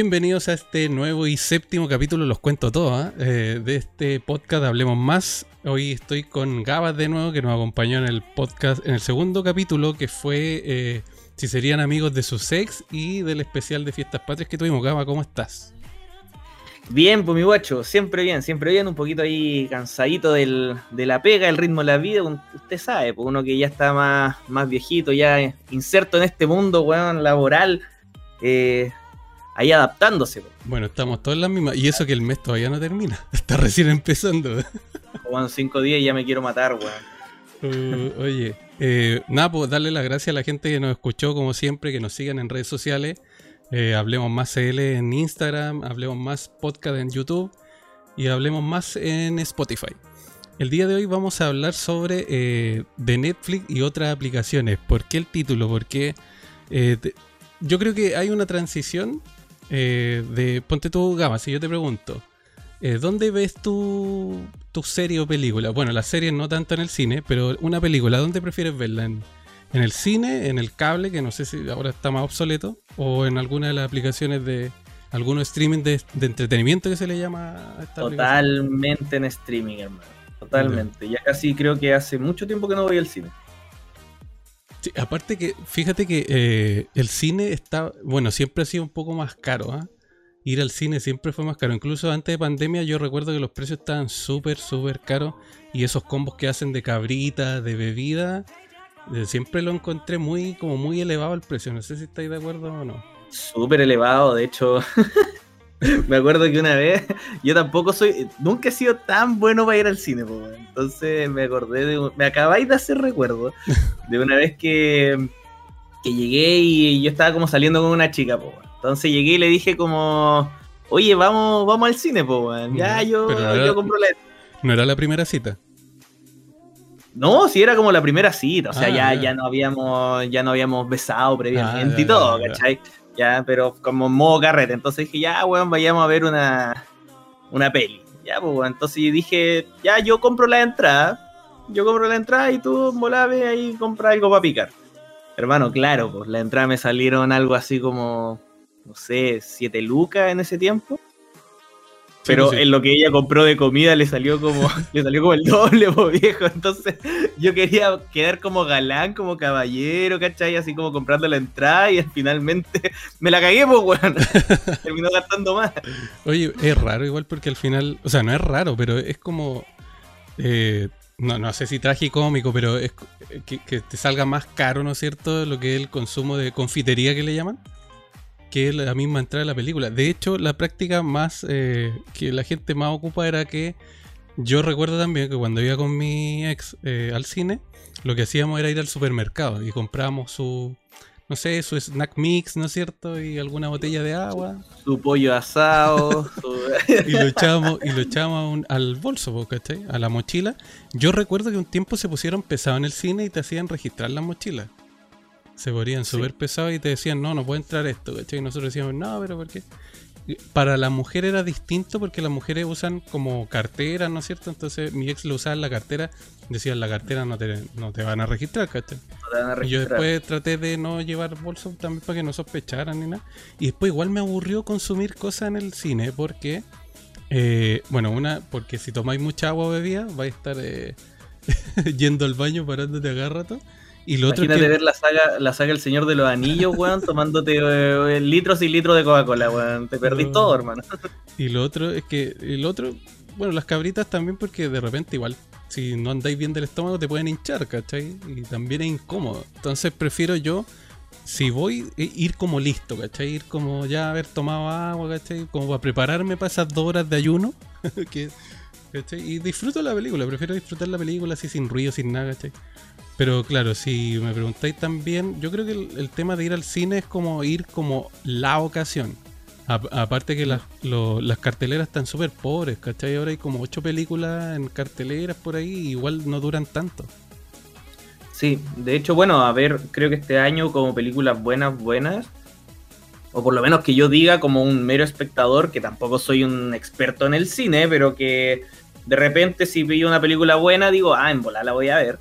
Bienvenidos a este nuevo y séptimo capítulo, los cuento todo, ¿ah? eh, de este podcast Hablemos Más. Hoy estoy con Gabas de nuevo, que nos acompañó en el podcast, en el segundo capítulo, que fue eh, si serían amigos de su sex y del especial de Fiestas Patrias que tuvimos. Gaba, ¿cómo estás? Bien, pues mi guacho, siempre bien, siempre bien, un poquito ahí cansadito del, de la pega, el ritmo de la vida, usted sabe, pues uno que ya está más, más viejito, ya inserto en este mundo, weón, laboral, eh, ahí adaptándose. Bueno, estamos todos en la misma. Y eso que el mes todavía no termina. Está recién empezando. Como cinco días y ya me quiero matar, weón. Uh, oye, eh, nada, pues darle las gracias a la gente que nos escuchó, como siempre, que nos sigan en redes sociales. Eh, hablemos más CL en Instagram, hablemos más podcast en YouTube y hablemos más en Spotify. El día de hoy vamos a hablar sobre eh, de Netflix y otras aplicaciones. ¿Por qué el título? Porque yo creo que hay una transición eh, de ponte tu gama, si yo te pregunto, eh, ¿dónde ves tu, tu serie o película? Bueno, la serie no tanto en el cine, pero una película, ¿dónde prefieres verla? ¿En, el cine, en el cable, que no sé si ahora está más obsoleto, o en alguna de las aplicaciones de algunos streaming de, entretenimiento que se le llama a esta Totalmente en streaming, hermano. Totalmente. Ya casi creo que hace mucho tiempo que no voy al cine aparte que, fíjate que eh, el cine está, bueno, siempre ha sido un poco más caro, ¿ah? Ir al cine siempre fue más caro. Incluso antes de pandemia yo recuerdo que los precios estaban súper, súper caros. Y esos combos que hacen de cabrita, de bebida, eh, siempre lo encontré muy, como muy elevado el precio. No sé si estáis de acuerdo o no. Súper elevado, de hecho. me acuerdo que una vez, yo tampoco soy, nunca he sido tan bueno para ir al cine, entonces me acordé de, me acabáis de hacer recuerdo de una vez que, que llegué y yo estaba como saliendo con una chica, entonces llegué y le dije como, oye, vamos, vamos al cine, ya yo, yo compro la... ¿No era la primera cita? No, sí era como la primera cita, o sea, ah, ya, ya. no habíamos, ya no habíamos besado previamente ah, y todo, ¿cachai? ya, pero como modo carrete. Entonces dije, ya, weón, vayamos a ver una, una peli. Ya, pues, weón. Entonces dije, ya, yo compro la entrada. Yo compro la entrada y tú, volave ahí compra algo para picar. Hermano, claro, pues la entrada me salieron algo así como, no sé, 7 lucas en ese tiempo. Pero en lo que ella compró de comida le salió como, le salió como el doble, viejo. Entonces yo quería quedar como galán, como caballero, ¿cachai? Así como comprando la entrada y finalmente me la cagué, pues, weón. Terminó gastando más. Oye, es raro igual porque al final, o sea, no es raro, pero es como... Eh, no, no sé si tragicómico, pero es que, que te salga más caro, ¿no es cierto? Lo que es el consumo de confitería que le llaman que la misma entrada de la película. De hecho, la práctica más eh, que la gente más ocupa era que yo recuerdo también que cuando iba con mi ex eh, al cine, lo que hacíamos era ir al supermercado y comprábamos su, no sé, su snack mix, ¿no es cierto? Y alguna botella de agua. Su pollo asado. y lo echábamos, y lo echábamos al bolso, ¿cachai? A la mochila. Yo recuerdo que un tiempo se pusieron pesados en el cine y te hacían registrar las mochilas se ponían súper pesados y te decían, no, no puede entrar esto, ¿cachai? Y nosotros decíamos, no, pero ¿por qué? Para la mujer era distinto porque las mujeres usan como cartera, ¿no es cierto? Entonces mi ex lo usaba en la cartera, decían, la cartera no te, no te van a registrar, ¿cachai? Y yo después traté de no llevar bolso también para que no sospecharan ni nada. Y después igual me aburrió consumir cosas en el cine porque, eh, bueno, una, porque si tomáis mucha agua o bebida, vais a estar eh, yendo al baño parándote a rato. Y lo Imagínate ver la saga, la saga El Señor de los Anillos, weón, tomándote eh, litros y litros de Coca-Cola, weón. Te perdís todo, hermano. Y lo otro es que, el otro, bueno, las cabritas también porque de repente igual, si no andáis bien del estómago te pueden hinchar, ¿cachai? Y también es incómodo. Entonces prefiero yo, si voy, e, ir como listo, ¿cachai? Ir como ya haber tomado agua, ¿cachai? Como para prepararme para esas dos horas de ayuno. ¿cachai? Y disfruto la película, prefiero disfrutar la película así sin ruido, sin nada, ¿cachai? Pero claro, si me preguntáis también, yo creo que el, tema de ir al cine es como ir como la ocasión. aparte que las, las carteleras están súper pobres, ¿cachai? Ahora hay como ocho películas en carteleras por ahí, igual no duran tanto. Sí, de hecho, bueno, a ver, creo que este año como películas buenas, buenas, o por lo menos que yo diga como un mero espectador, que tampoco soy un experto en el cine, pero que de repente si pillo una película buena, digo, ah, en volar la voy a ver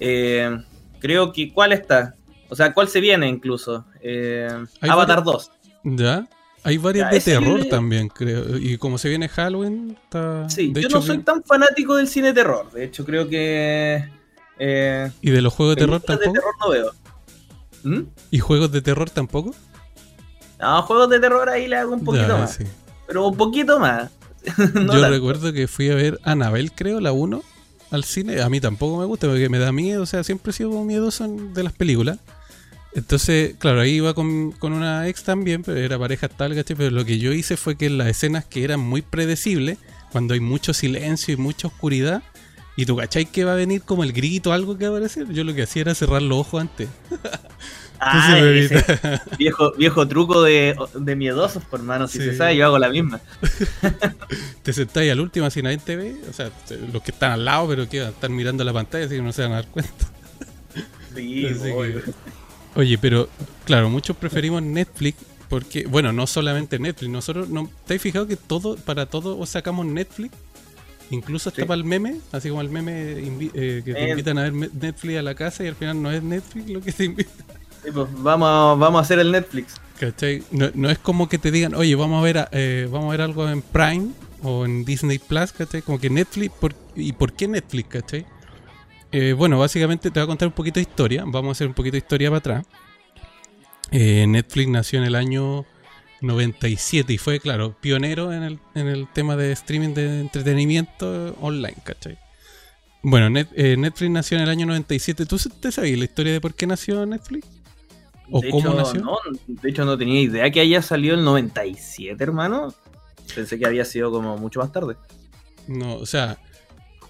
eh, creo que, ¿cuál está? O sea, ¿cuál se viene incluso? Eh, Avatar 2. ¿Ya? Hay varias de terror también, creo. Y como se viene Halloween, está. Sí, yo no soy tan fanático del cine de terror. De hecho, creo que. Eh, ¿Y de los juegos de terror tampoco? De terror no veo. ¿Mm? ¿Y juegos de terror tampoco? No, juegos de terror ahí le hago un poquito más. Pero un poquito más. yo recuerdo que fui a ver Anabel, creo, la 1, al cine. A mí tampoco me gusta porque me da miedo. O sea, siempre he sido miedoso de las películas. Entonces, claro, ahí iba con, una ex también, pero era pareja tal, ¿cachai? Pero lo que yo hice fue que en las escenas que eran muy predecibles, cuando hay mucho silencio y mucha oscuridad, y tú, ¿cachai? Que va a venir como el grito, algo que va a aparecer. Yo lo que hacía era cerrar los ojos antes. Ah, viejo, viejo truco de, de miedosos, por hermano. Si se sabe, yo hago la misma. te sentáis al último así nadie te ve. O sea, los que están al lado, pero que están mirando la pantalla, así que no se van a dar cuenta. Sí, Oye, pero claro, muchos preferimos Netflix porque, bueno, no solamente Netflix, nosotros, no, ¿te has fijado que todo, para todo sacamos Netflix? Incluso hasta para el meme, así como el meme eh, que te invitan a ver Netflix a la casa y al final no es Netflix lo que te pues vamos, vamos a hacer el Netflix. ¿Cachai? No, es como que te digan, oye, vamos a ver eh, vamos a ver algo en Prime o en Disney Plus, ¿cachai? Como que Netflix, ¿y por qué Netflix, cachai? Eh, bueno, básicamente te voy a contar un poquito de historia. Vamos a hacer un poquito de historia para atrás. Eh, Netflix nació en el año 97 y fue, claro, pionero en el, en el tema de streaming de entretenimiento online, ¿cachai? Bueno, Netflix nació en el año 97. ¿Tú te sabías la historia de por qué nació Netflix? ¿O cómo nació? No, de hecho, no tenía idea que haya salido el 97, hermano. Pensé que había sido como mucho más tarde. No, o sea,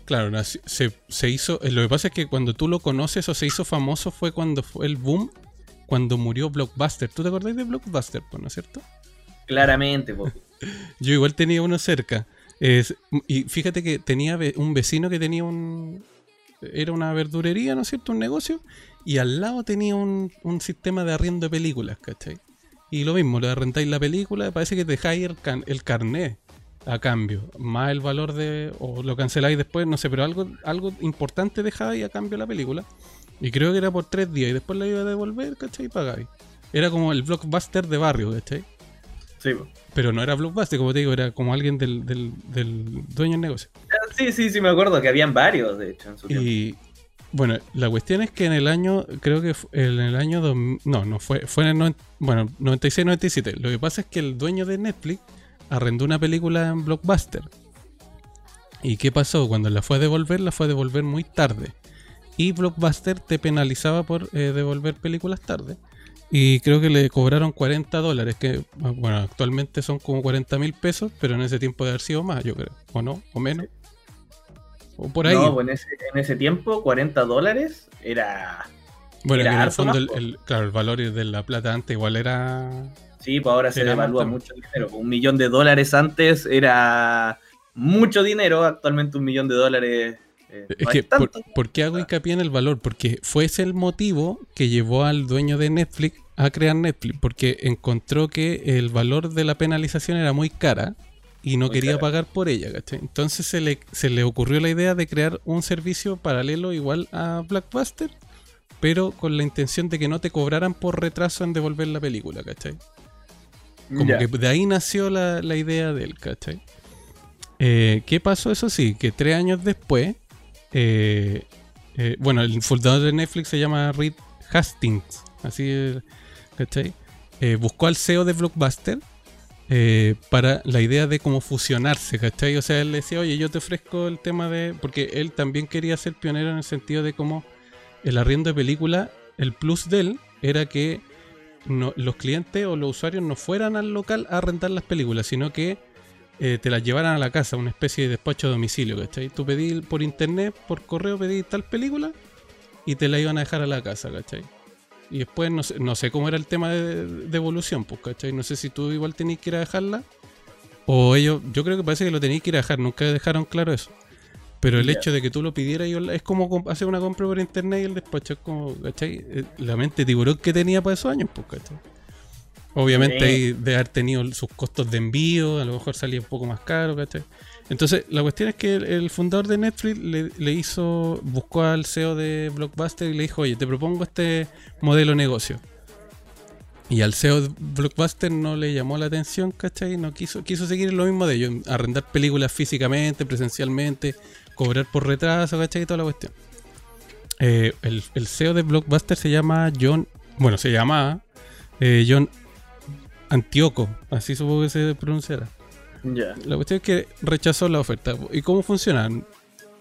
Claro, se, se, hizo. Eh, lo que pasa es que cuando tú lo conoces o se hizo famoso fue cuando fue el boom, cuando murió Blockbuster. ¿Tú te acordás de Blockbuster, no es cierto? Claramente, Yo igual tenía uno cerca. y fíjate que tenía un vecino que tenía un. Era una verdurería, ¿no es cierto? Un negocio. Y al lado tenía un, un sistema de arriendo de películas, ¿cachai? Y lo mismo, le rentáis la película, parece que dejáis el, el carnet a cambio, más el valor de. o lo canceláis después, no sé, pero algo, algo importante dejáis a cambio la película. Y creo que era por tres días y después la iba a devolver, ¿cachai? Y pagáis. Era como el blockbuster de barrio, ¿cachai? Sí. Pero no era blockbuster, como te digo, era como alguien del, del, dueño del negocio. Ah, sí, sí, sí, me acuerdo que habían varios, de hecho, en su y, Bueno, la cuestión es que en el año, creo que en el año, no, no fue, fue en el, bueno, 96-97. Lo que pasa es que el dueño de Netflix arrendó una película en Blockbuster. ¿Y qué pasó? Cuando la fue a devolver, la fue a devolver muy tarde. Y Blockbuster te penalizaba por eh, devolver películas tarde. Y creo que le cobraron 40 dólares, que bueno, actualmente son como 40 mil pesos, pero en ese tiempo de haber sido más, yo creo. ¿O no? ¿O menos? ¿O por ahí? No, pues en ese, tiempo 40 dólares era... Bueno, en el fondo, el, claro, el valor de la plata antes igual era Sí, pues ahora se le evalúa mucho dinero. Un millón de dólares antes era mucho dinero, actualmente un millón de dólares. Eh, es que, por, qué hago hincapié en el valor? Porque fue ese el motivo que llevó al dueño de Netflix a crear Netflix, porque encontró que el valor de la penalización era muy cara y no quería pagar por ella, ¿cachai? Entonces se le, se le ocurrió la idea de crear un servicio paralelo igual a Blackbuster, pero con la intención de que no te cobraran por retraso en devolver la película, ¿cachai? Como que de ahí nació la, idea del, ¿cachai? Eh, ¿Qué pasó? Eso sí, que tres años después, eh, eh, bueno, el fundador de Netflix se llama Reed Hastings, así, ¿cachai? buscó al CEO de Blockbuster para la idea de cómo fusionarse, ¿cachai? O sea, él decía, oye, yo te ofrezco el tema de... Porque él también quería ser pionero en el sentido de cómo el arriendo de película, el plus de él era que los clientes o los usuarios no fueran al local a rentar las películas, sino que eh, te las llevaran a la casa, una especie de despacho a domicilio, ¿cachai? Tú pedí por internet, por correo, pedí tal película y te la iban a dejar a la casa, ¿cachai? Y después no sé, no sé cómo era el tema de devolución, pues, ¿cachai? No sé si tú igual tenías que ir a dejarla o ellos, yo creo que parece que lo tenías que ir a dejar, nunca dejaron claro eso. Pero el hecho de que tú lo pidieras es como hacer una compra por internet y el despacho es como, ¿cachai? Eh, la mente tiburón que tenía para esos años, pues, ¿cachai? Obviamente de haber tenido sus costos de envío, a lo mejor salía un poco más caro, ¿cachai? Entonces, la cuestión es que el, fundador de Netflix le, hizo, buscó al CEO de Blockbuster y le dijo, oye, te propongo este modelo de negocio. Y al CEO de Blockbuster no le llamó la atención, ¿cachai? No quiso, quiso seguir lo mismo de ellos, arrendar películas físicamente, presencialmente, cobrar por retraso, ¿cachai? Y toda la cuestión. Eh, el, el, CEO de Blockbuster se llama John, bueno, se llama eh, John Antioco, así supongo que se pronunciará. La cuestión es que rechazó la oferta. ¿Y cómo funcionan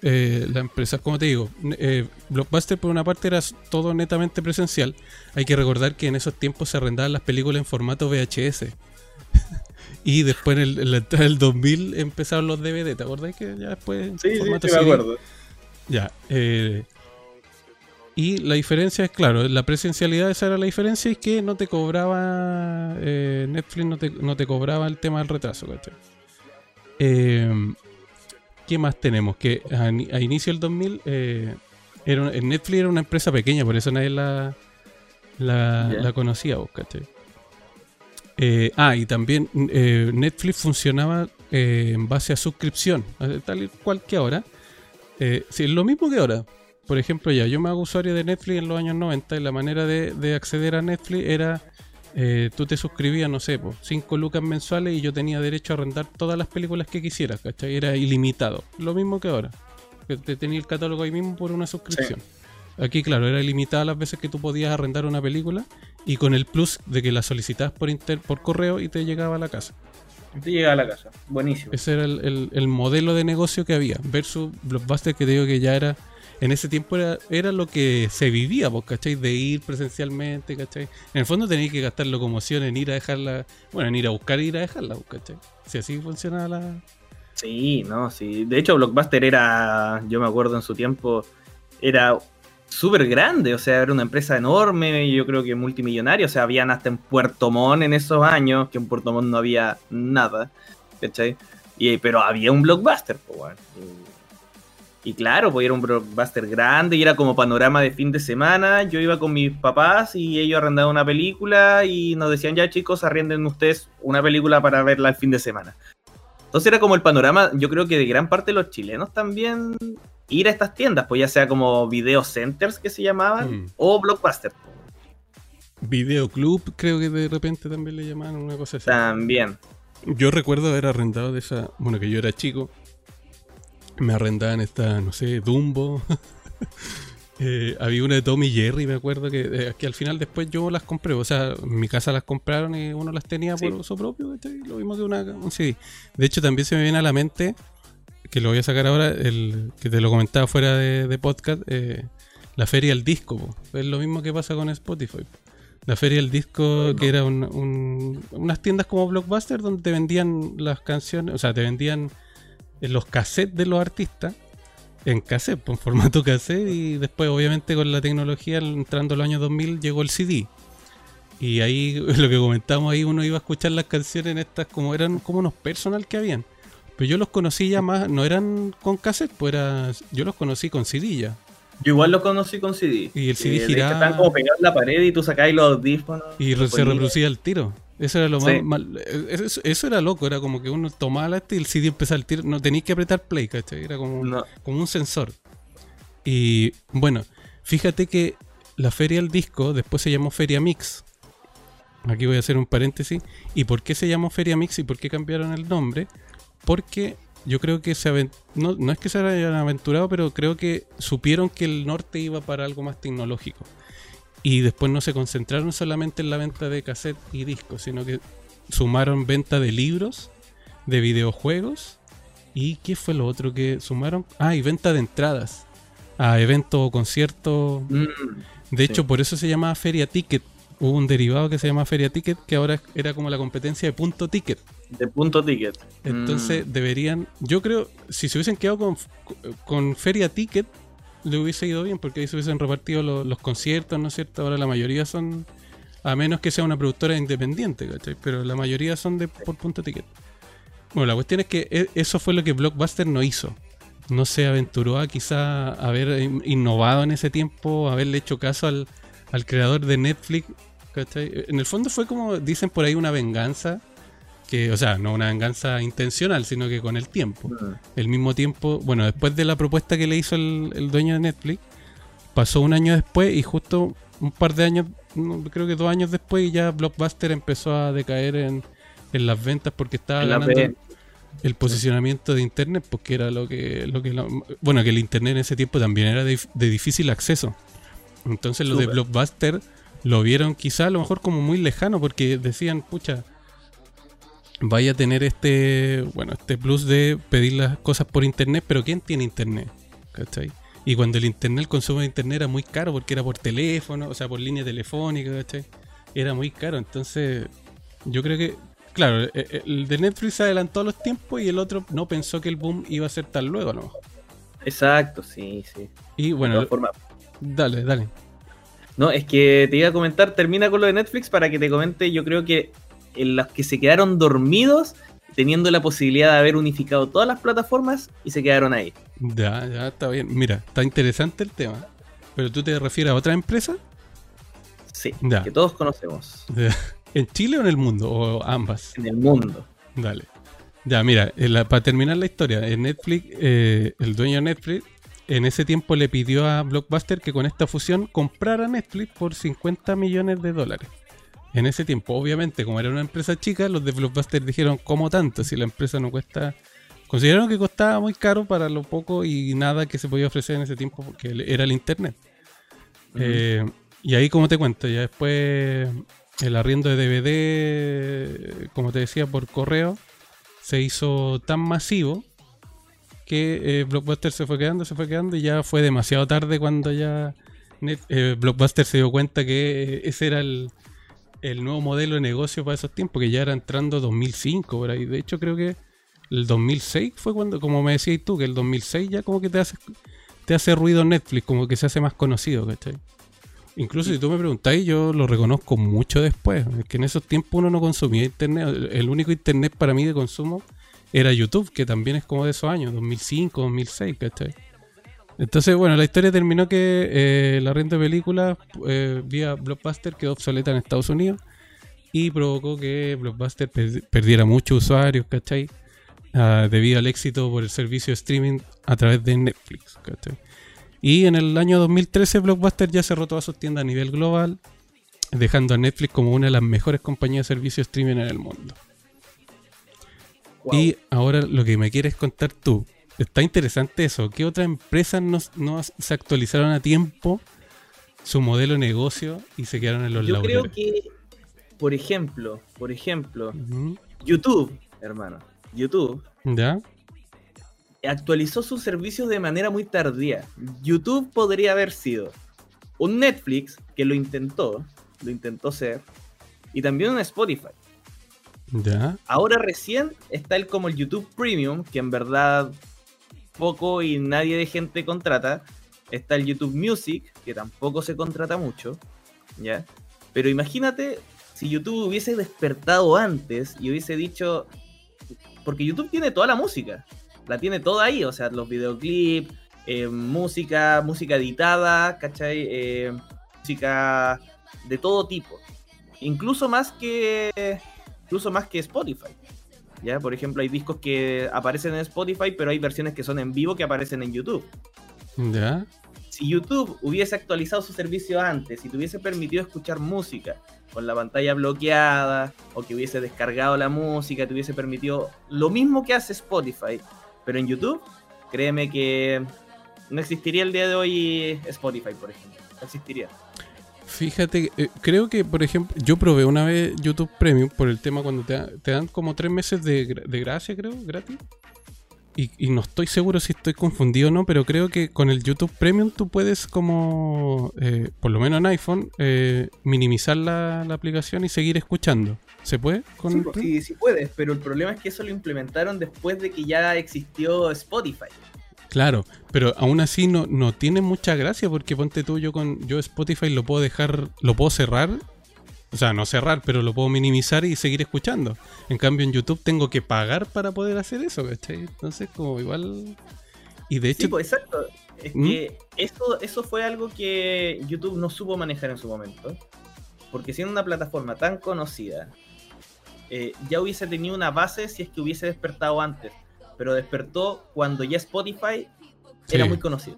eh, las empresas? Como te digo, eh, Blockbuster por una parte era todo netamente presencial. Hay que recordar que en esos tiempos se arrendaban las películas en formato VHS. y después en, la entrada del 2000 empezaron los DVD. ¿Te acordás que ya después sí, formato sí, me acuerdo. Ya. Eh, y la diferencia es, claro, la presencialidad esa era la diferencia y que no te cobraba, eh, Netflix no te, no te, cobraba el tema del retraso, ¿cachai? Eh, ¿Qué más tenemos? Que a, inicio del 2000, eh, era, Netflix era una empresa pequeña, por eso nadie la, la, conocía, ¿cachai? Eh, ah, y también eh, Netflix funcionaba en base a suscripción, tal y cual que ahora. sí, es lo mismo que ahora por ejemplo, ya, yo me hago usuario de Netflix en los años 90 y la manera de, acceder a Netflix era, eh, tú te suscribías, no sé, 5 lucas mensuales y yo tenía derecho a arrendar todas las películas que quisieras, ¿cachai? Era ilimitado. Lo mismo que ahora, que te tenía el catálogo ahí mismo por una suscripción. Aquí, claro, era ilimitada las veces que tú podías arrendar una película y con el plus de que la solicitabas por, inter por correo y te llegaba a la casa. Te llegaba a la casa, buenísimo. Ese era el, el modelo de negocio que había, versus Blockbuster que te digo que ya era en ese tiempo era, era lo que se vivía, vos, ¿cachai? De ir presencialmente, ¿cachai? En el fondo tenías que gastar locomoción en ir a dejarla, bueno, en ir a buscar e ir a dejarla, ¿cachai? Si así funcionaba la... Sí, no, sí. De hecho, Blockbuster era, yo me acuerdo en su tiempo, era súper grande, o sea, era una empresa enorme, yo creo que multimillonaria, o sea, habían hasta en Puerto Montt en esos años, que en Puerto Montt no había nada, ¿cachai? Y, pero había un Blockbuster, pues, bueno. Y claro, pues era un blockbuster grande y era como panorama de fin de semana. Yo iba con mis papás y ellos arrendaban una película y nos decían, ya chicos, arrienden ustedes una película para verla el fin de semana. Entonces era como el panorama, yo creo que de gran parte de los chilenos también ir a estas tiendas, pues ya sea como video centers que se llamaban mm. o blockbuster. Video club creo que de repente también le llamaban una cosa así. También. Yo recuerdo haber arrendado de esa, bueno que yo era chico, me arrendaban esta, no sé, Dumbo. Eh, había una de Tommy Jerry, me acuerdo que, eh, que, al final después yo las compré. O sea, en mi casa las compraron y uno las tenía por uso propio. Lo mismo que una, un CD. De hecho, también se me viene a la mente, que lo voy a sacar ahora, el que te lo comentaba fuera de, podcast, eh, la feria del disco. Es lo mismo que pasa con Spotify. La feria del disco, que era unas tiendas como Blockbuster donde te vendían las canciones, o sea, te vendían en los cassettes de los artistas en cassette, pues, en formato cassette y después obviamente con la tecnología entrando los años 2000 llegó el CD. Y ahí lo que comentamos ahí uno iba a escuchar las canciones en estas como eran como unos personal que habían. Pero yo los conocí ya más, no eran con cassette, pues era, yo los conocí con CD ya. Yo igual los conocí con CD. Y el CD giraba. Están como pegados en la pared y tú sacáis los audífonos. Y se reproducía el tiro. Eso era lo más, eso, era loco, era como que uno tomaba la este y el CD empezaba el tiro. No tenías que apretar play, ¿cachai? Era como, como un sensor. Y bueno, fíjate que la feria del disco después se llamó Feria Mix. Aquí voy a hacer un paréntesis. ¿Y por qué se llamó Feria Mix y por qué cambiaron el nombre? Porque yo creo que se no, no es que se hayan aventurado, pero creo que supieron que el norte iba para algo más tecnológico. Y después no se concentraron solamente en la venta de cassette y discos, sino que sumaron venta de libros, de videojuegos. ¿Y qué fue lo otro que sumaron? Ah, y venta de entradas a eventos o conciertos. Mm, de hecho, por eso se llamaba Feria Ticket. Hubo un derivado que se llama Feria Ticket, que ahora era como la competencia de punto ticket. De punto ticket. Entonces mm. deberían, yo creo, si se hubiesen quedado con, con Feria Ticket, le hubiese ido bien porque ahí se hubiesen repartido los, conciertos, ¿no es cierto? Ahora la mayoría son, a menos que sea una productora independiente, ¿cachai? Pero la mayoría son de por punto ticket. Bueno, la cuestión es que e, eso fue lo que Blockbuster no hizo. No se aventuró a quizá haber innovado en ese tiempo, haberle hecho caso al, al creador de Netflix. ¿cachai? En el fondo fue como dicen por ahí una venganza que, o sea, no una venganza intencional, sino que con el tiempo. Mm. El mismo tiempo, bueno, después de la propuesta que le hizo el, dueño de Netflix, pasó un año después y justo un par de años creo que dos años después ya Blockbuster empezó a decaer en, las ventas porque estaba ganando el posicionamiento de internet porque era lo que lo que bueno que el internet en ese tiempo también era de, difícil acceso entonces los de Blockbuster lo vieron quizá a lo mejor como muy lejano porque decían pucha vaya a tener este bueno este plus de pedir las cosas por internet pero quién tiene internet ¿cachai? y cuando el internet el consumo de internet era muy caro porque era por teléfono o sea por línea telefónica ¿cachai? era muy caro entonces yo creo que Claro, eh, eh, el de Netflix se adelantó a los tiempos y el otro no pensó que el boom iba a ser tan luego, ¿no? Exacto, sí, sí. Y bueno, dale, dale. No, es que te iba a comentar, termina con lo de Netflix para que te comente, yo creo que en los que se quedaron dormidos teniendo la posibilidad de haber unificado todas las plataformas y se quedaron ahí. Ya, ya, está bien. Mira, está interesante el tema. ¿Pero tú te refieres a otra empresa? Sí, que todos conocemos. ¿En Chile o en el mundo? ¿O ambas? En el mundo. Dale. Ya, mira, para terminar la historia, en Netflix, eh, el dueño de Netflix, en ese tiempo le pidió a Blockbuster que con esta fusión comprara Netflix por 50 millones de dólares. En ese tiempo, obviamente, como era una empresa chica, los de Blockbuster dijeron, ¿cómo tanto? Si la empresa no cuesta... Consideraron que costaba muy caro para lo poco y nada que se podía ofrecer en ese tiempo porque era el Internet. Eh, y ahí, como te cuento, ya después el arriendo de DVD, como te decía, por correo, se hizo tan masivo que eh, Blockbuster se fue quedando, se fue quedando y ya fue demasiado tarde cuando ya eh, Blockbuster se dio cuenta que ese era el, nuevo modelo de negocio para esos tiempos, que ya era entrando 2005 por ahí. De hecho, creo que el 2006 fue cuando, como me decías tú, que el 2006 ya como que te hace, te hace ruido Netflix, como que se hace más conocido, ¿cachai? Incluso si tú me preguntáis, yo lo reconozco mucho después. Es que en esos tiempos uno no consumía internet. El único internet para mí de consumo era YouTube, que también es como de esos años, 2005, 2006, ¿cachai? Entonces, bueno, la historia terminó que eh, la renta de películas eh, vía Blockbuster quedó obsoleta en Estados Unidos y provocó que Blockbuster perdiera muchos usuarios, ¿cachai? Ah, debido al éxito por el servicio de streaming a través de Netflix, ¿cachai? Y en el año 2013 Blockbuster ya cerró todas sus tiendas a nivel global, dejando a Netflix como una de las mejores compañías de servicio streaming en el mundo. Y ahora lo que me quieres contar tú, está interesante eso, ¿qué otras empresas no, se actualizaron a tiempo su modelo de negocio y se quedaron en los Yo creo que, por ejemplo, por ejemplo, YouTube, hermano, YouTube. ¿Ya? actualizó sus servicios de manera muy tardía. YouTube podría haber sido un Netflix que lo intentó, lo intentó ser, y también un Spotify. ¿Ya? Ahora recién está el como el YouTube Premium, que en verdad poco y nadie de gente contrata. Está el YouTube Music, que tampoco se contrata mucho. ¿Ya? Pero imagínate si YouTube hubiese despertado antes y hubiese dicho. Porque YouTube tiene toda la música la tiene toda ahí, o sea, los videoclips, eh, música, música editada, ¿cachai? Eh, música de todo tipo. Incluso más que. Incluso más que Spotify. ¿Ya? Por ejemplo, hay discos que aparecen en Spotify, pero hay versiones que son en vivo que aparecen en YouTube. ¿Ya? Si YouTube hubiese actualizado su servicio antes y te hubiese permitido escuchar música con la pantalla bloqueada, o que hubiese descargado la música, te hubiese permitido lo mismo que hace Spotify, pero en YouTube, créeme que no existiría el día de hoy Spotify, por ejemplo. No existiría. Fíjate, eh, creo que, por ejemplo, yo probé una vez YouTube Premium por el tema cuando te, dan como tres meses de, de gracia, creo, gratis. Y, no estoy seguro si estoy confundido o no, pero creo que con el YouTube Premium tú puedes como, eh, por lo menos en iPhone, eh, minimizar la, aplicación y seguir escuchando. ¿Se puede? Con sí, sí, puedes, pero el problema es que eso lo implementaron después de que ya existió Spotify. Claro, pero aún así no, no tiene mucha gracia porque ponte tú, yo con yo Spotify lo puedo dejar, lo puedo cerrar o sea, no cerrar, pero lo puedo minimizar y seguir escuchando. En cambio, en YouTube tengo que pagar para poder hacer eso, ¿cachai? Entonces, como igual. Y de hecho. Sí, pues exacto. Es ¿Mm? que eso, eso fue algo que YouTube no supo manejar en su momento. Porque siendo una plataforma tan conocida, eh, ya hubiese tenido una base si es que hubiese despertado antes. Pero despertó cuando ya Spotify era muy conocido.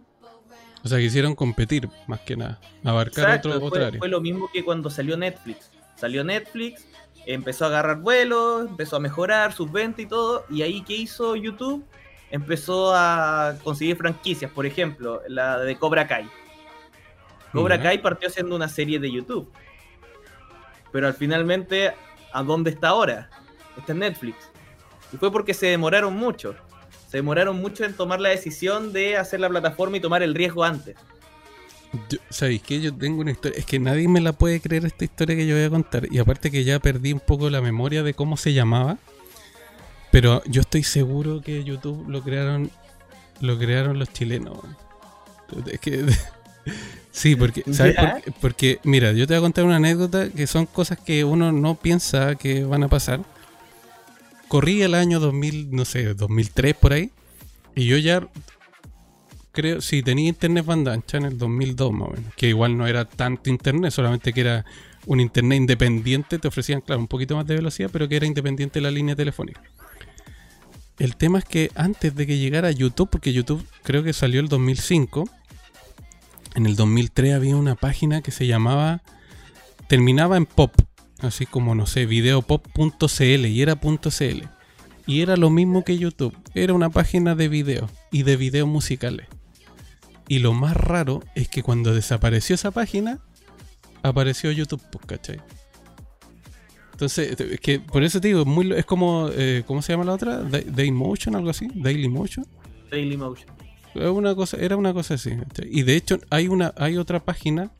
O sea, quisieron competir, más que nada, abarcar otro, fue, otra área. Fue lo mismo que cuando salió Netflix. Salió Netflix, empezó a agarrar vuelos, empezó a mejorar sus ventas y todo, y ahí ¿qué hizo YouTube? Empezó a conseguir franquicias, por ejemplo, la de Cobra Kai. Cobra Kai partió siendo una serie de YouTube. Pero al finalmente, ¿a dónde está ahora? Está en Netflix. Y fue porque se demoraron mucho. Se demoraron mucho en tomar la decisión de hacer la plataforma y tomar el riesgo antes. ¿Sabéis que Yo tengo una historia. Es que nadie me la puede creer esta historia que yo voy a contar. Y aparte que ya perdí un poco la memoria de cómo se llamaba. Pero yo estoy seguro que YouTube lo crearon. Lo crearon los chilenos. Es que. Sí, porque, ¿sabes? Porque, porque, mira, yo te voy a contar una anécdota que son cosas que uno no piensa que van a pasar. Corrí el año 2000, no sé, 2003 por ahí. Y yo ya creo, sí, tenía internet banda ancha en el 2002 más o menos. Que igual no era tanto internet, solamente que era un internet independiente. Te ofrecían, claro, un poquito más de velocidad, pero que era independiente de la línea telefónica. El tema es que antes de que llegara YouTube, porque YouTube creo que salió el 2005 en el 2003 había una página que se llamaba, terminaba en pop, así como, no sé, videopop.cl y era .cl. Y era lo mismo que YouTube, era una página de video y de videos musicales. Y lo más raro es que cuando desapareció esa página, apareció YouTube, pues, ¿cachai? Entonces, es que por eso te digo, es, muy, es como, eh, ¿cómo se llama la otra? Daymotion, algo así, Daily Motion. Daily Motion. Una cosa, era una cosa así. Y de hecho hay una, hay otra página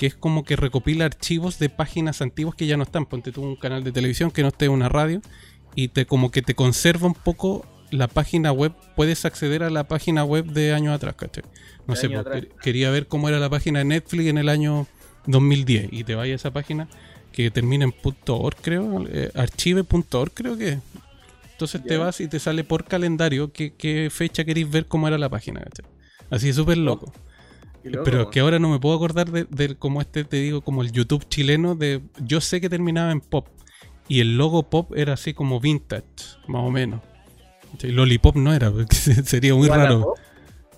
que es como que recopila archivos de páginas antiguas que ya no están. Ponte tú un canal de televisión que no esté en una radio y te como que te conserva un poco la página web. Puedes acceder a la página web de años atrás, ¿cachai? No sé, pues, quería ver cómo era la página de Netflix en el año 2010 y te vaya a esa página que termina en .org creo, eh, archive.org creo que entonces te vas y te sale por calendario qué, fecha queréis ver cómo era la página. Así es súper loco. Pero que ahora no me puedo acordar de, como este, te digo, como el YouTube chileno de... Yo sé que terminaba en pop. Y el logo pop era así como vintage, más o menos. Lollipop no era, sería muy raro.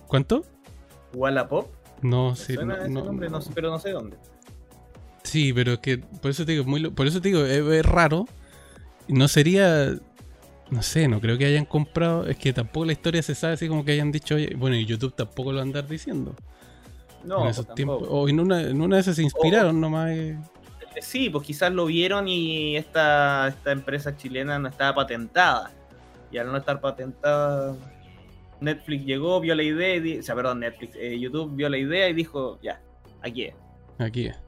¿Cuánto? ¿Wallapop? No, sí. No, pero no sé dónde. Sí, pero es que por eso te digo, muy, por eso te digo, es raro. No sería no sé, no creo que hayan comprado. Es que tampoco la historia se sabe así como que hayan dicho, bueno, y YouTube tampoco lo va a andar diciendo. No, en esos pues tiempos. O en una, en una de esas se inspiraron nomás. Eh. Sí, pues quizás lo vieron y esta, esta empresa chilena no estaba patentada. Y al no estar patentada, Netflix llegó, vio la idea, y o sea, perdón, Netflix, eh, YouTube vio la idea y dijo, ya, aquí es. Aquí es.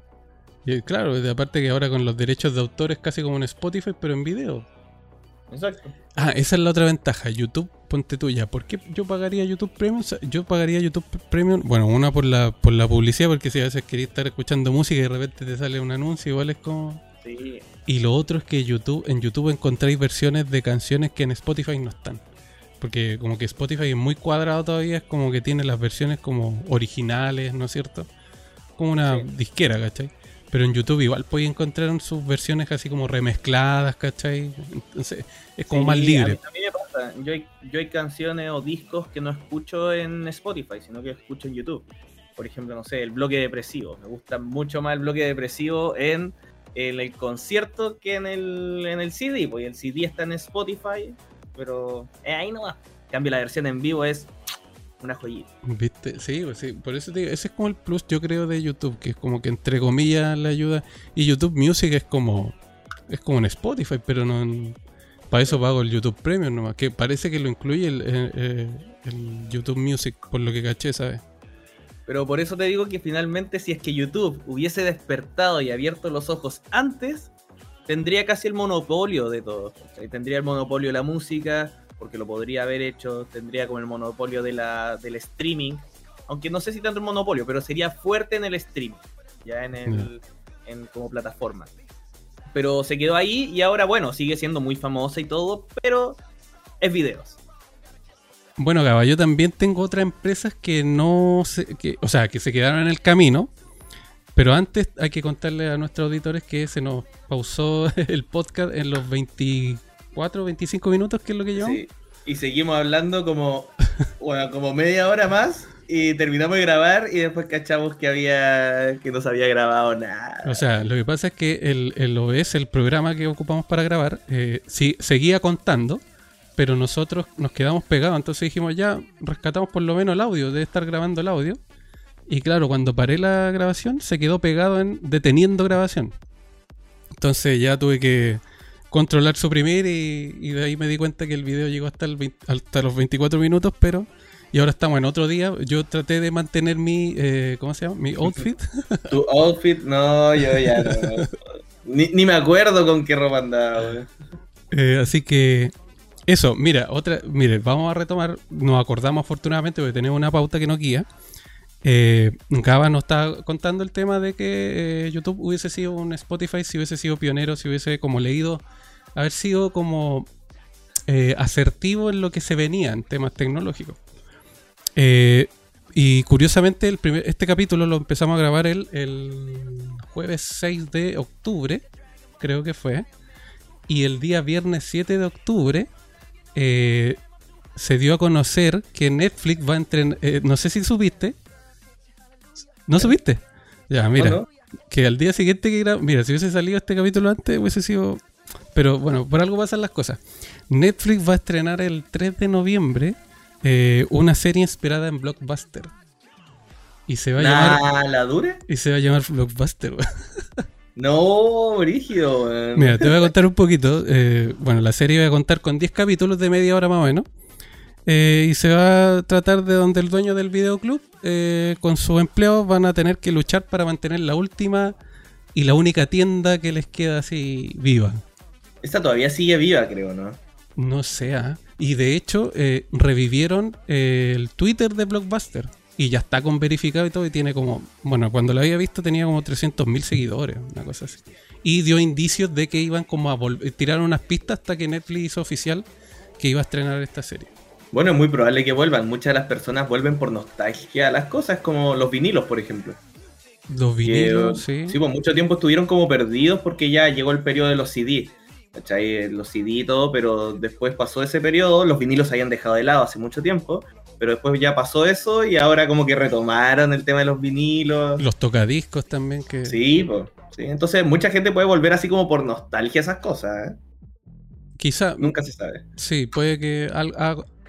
Y claro, aparte que ahora con los derechos de autor es casi como en Spotify, pero en video. Exacto. Ah, esa es la otra ventaja. YouTube, ponte tuya. ¿Por qué yo pagaría YouTube Premium? Yo pagaría YouTube Premium. Bueno, una por la, por la publicidad, porque si a veces querías estar escuchando música y de repente te sale un anuncio, igual es como. Sí. Y lo otro es que YouTube, en YouTube encontráis versiones de canciones que en Spotify no están. Porque como que Spotify es muy cuadrado todavía, es como que tiene las versiones como originales, ¿no es cierto? Como una disquera, ¿cachai? Pero en YouTube igual podéis encontrar sus versiones así como remezcladas, ¿cachai? Entonces es como más libre. A mí, me yo hay, canciones o discos que no escucho en Spotify, sino que escucho en YouTube. Por ejemplo, no sé, el bloque depresivo. Me gusta mucho más el bloque depresivo en, el concierto que en el, en el CD, porque el CD está en Spotify, pero ahí no va. En cambio, la versión en vivo es una joyita. ¿Viste? Sí, pues sí, por eso te digo, ese es como el plus, yo creo, de YouTube, que es como que entre comillas la ayuda. Y YouTube Music es como. Es como en Spotify, pero no. Para eso pago el YouTube Premium nomás, que parece que lo incluye el, el, YouTube Music, por lo que caché, ¿sabes? Pero por eso te digo que finalmente, si es que YouTube hubiese despertado y abierto los ojos antes, tendría casi el monopolio de todo. tendría el monopolio de la música, porque lo podría haber hecho, tendría como el monopolio de la, del streaming, aunque no sé si tanto el monopolio, pero sería fuerte en el streaming, ya en el, en, como plataforma. Pero se quedó ahí y ahora, bueno, sigue siendo muy famosa y todo, pero es videos. Bueno, Gaba, yo también tengo otras empresas que no se, que, o sea, que se quedaron en el camino. Pero antes hay que contarle a nuestros auditores que se nos pausó el podcast en los 20, 4 25 minutos, que es lo que llevamos. Sí. Y seguimos hablando como, bueno, como media hora más y terminamos de grabar y después cachamos que había que no se había grabado nada. O sea, lo que pasa es que el, el OBS, el programa que ocupamos para grabar, eh, seguía contando, pero nosotros nos quedamos pegados, entonces dijimos ya, rescatamos por lo menos el audio, debe estar grabando el audio. Y claro, cuando paré la grabación, se quedó pegado en deteniendo grabación. Entonces ya tuve que controlar, suprimir y, y de ahí me di cuenta que el video llegó hasta, el hasta los 24 minutos, pero... Y ahora estamos en otro día. Yo traté de mantener mi, eh, ¿cómo se llama? Mi outfit. Tu outfit, no, yo ya no. ni, ni, me acuerdo con qué ropa andaba. Eh, así que eso, mira, otra, mire, vamos a retomar. Nos acordamos afortunadamente porque tenemos una pauta que nos guía. Eh, Gaba nos está contando el tema de que eh, YouTube hubiese sido un Spotify si hubiese sido pionero, si hubiese como leído, haber sido como eh, asertivo en lo que se venía en temas tecnológicos. Eh, y curiosamente, el primer, este capítulo lo empezamos a grabar el, el, jueves 6 de octubre, creo que fue. Y el día viernes 7 de octubre eh, se dio a conocer que Netflix va a entrenar. Eh, no sé si subiste. ¿No subiste? Ya, mira. ¿No, Que al día siguiente que grabamos. Mira, si hubiese salido este capítulo antes, hubiese sido. Pero bueno, por algo pasan las cosas. Netflix va a estrenar el 3 de noviembre eh, una serie inspirada en Blockbuster. Y se va a llamar. ¿La dure? Y se va a llamar Blockbuster, No, brígido, Mira, te voy a contar un poquito. Eh, bueno, la serie va a contar con 10 capítulos de media hora más o menos. Eh, y se va a tratar de donde el dueño del videoclub eh, con sus empleados van a tener que luchar para mantener la última y la única tienda que les queda así viva. Esta todavía sigue viva, creo, ¿no? No sé, ¿ah? Y de hecho, eh, revivieron eh, el Twitter de Blockbuster. Y ya está con verificado y todo. Y tiene como. Bueno, cuando lo había visto tenía como 300.000 seguidores, una cosa así. Y dio indicios de que iban como a volver. Tiraron unas pistas hasta que Netflix hizo oficial que iba a estrenar esta serie. Bueno, es muy probable que vuelvan. Muchas de las personas vuelven por nostalgia a las cosas, como los vinilos, por ejemplo. Los vinilos, sí. Sí, por mucho tiempo estuvieron como perdidos porque ya llegó el periodo de los CD. ¿Cachai? Los CD y todo, pero después pasó ese periodo, los vinilos se habían dejado de lado hace mucho tiempo, pero después ya pasó eso y ahora como que retomaron el tema de los vinilos. Los tocadiscos también que... Sí, pues, sí. entonces mucha gente puede volver así como por nostalgia a esas cosas. ¿eh? Quizá... Nunca se sabe. Sí, puede que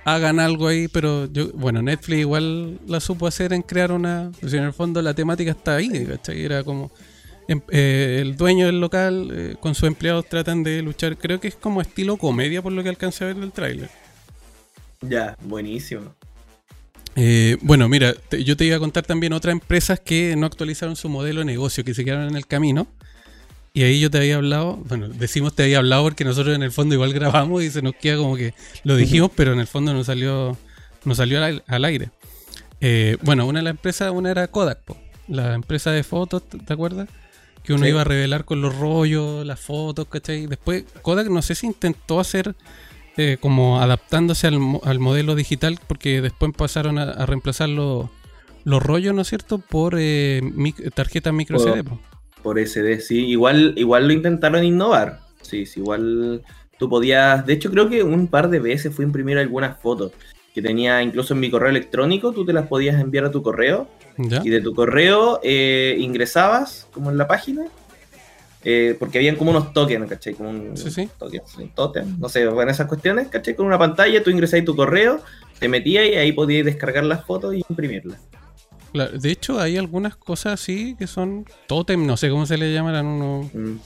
hagan algo ahí, pero yo, bueno, Netflix igual la supo hacer en crear una... Pues en el fondo la temática está ahí, ¿cachai? Era como eh, el dueño del local eh, con sus empleados tratan de luchar. Creo que es como estilo comedia por lo que alcancé a ver del tráiler. Ya, buenísimo. Eh, bueno, mira, te, yo te iba a contar también otras empresas que no actualizaron su modelo de negocio, que se quedaron en el camino. Y ahí yo te había hablado, bueno, decimos te había hablado porque nosotros en el fondo igual grabamos y se nos queda como que lo dijimos, pero en el fondo no salió, no salió al, al aire. Eh, bueno, una de las empresas, una era Kodak, po, la empresa de fotos, ¿te acuerdas? Que uno sí. iba a revelar con los rollos, las fotos, ¿cachai? Después Kodak no sé si intentó hacer eh, como adaptándose al, al, modelo digital, porque después pasaron a, a reemplazar los, los rollos, ¿no es cierto?, por eh, mic tarjetas micro por, CD. Por SD, sí. Igual, igual lo intentaron innovar. Sí, sí, igual tú podías. De hecho, creo que un par de veces fui a imprimir algunas fotos que tenía incluso en mi correo electrónico, tú te las podías enviar a tu correo ¿Ya? y de tu correo eh, ingresabas como en la página, eh, porque habían como unos tokens, ¿cachai? Como un, sí, sí. Token, un totem, no sé, bueno, esas cuestiones, ¿cachai? Con una pantalla tú ingresabas tu correo, te metías y ahí podías descargar las fotos y imprimirlas. Claro, de hecho, hay algunas cosas así que son totem, no sé cómo se le llamarán unos... Mm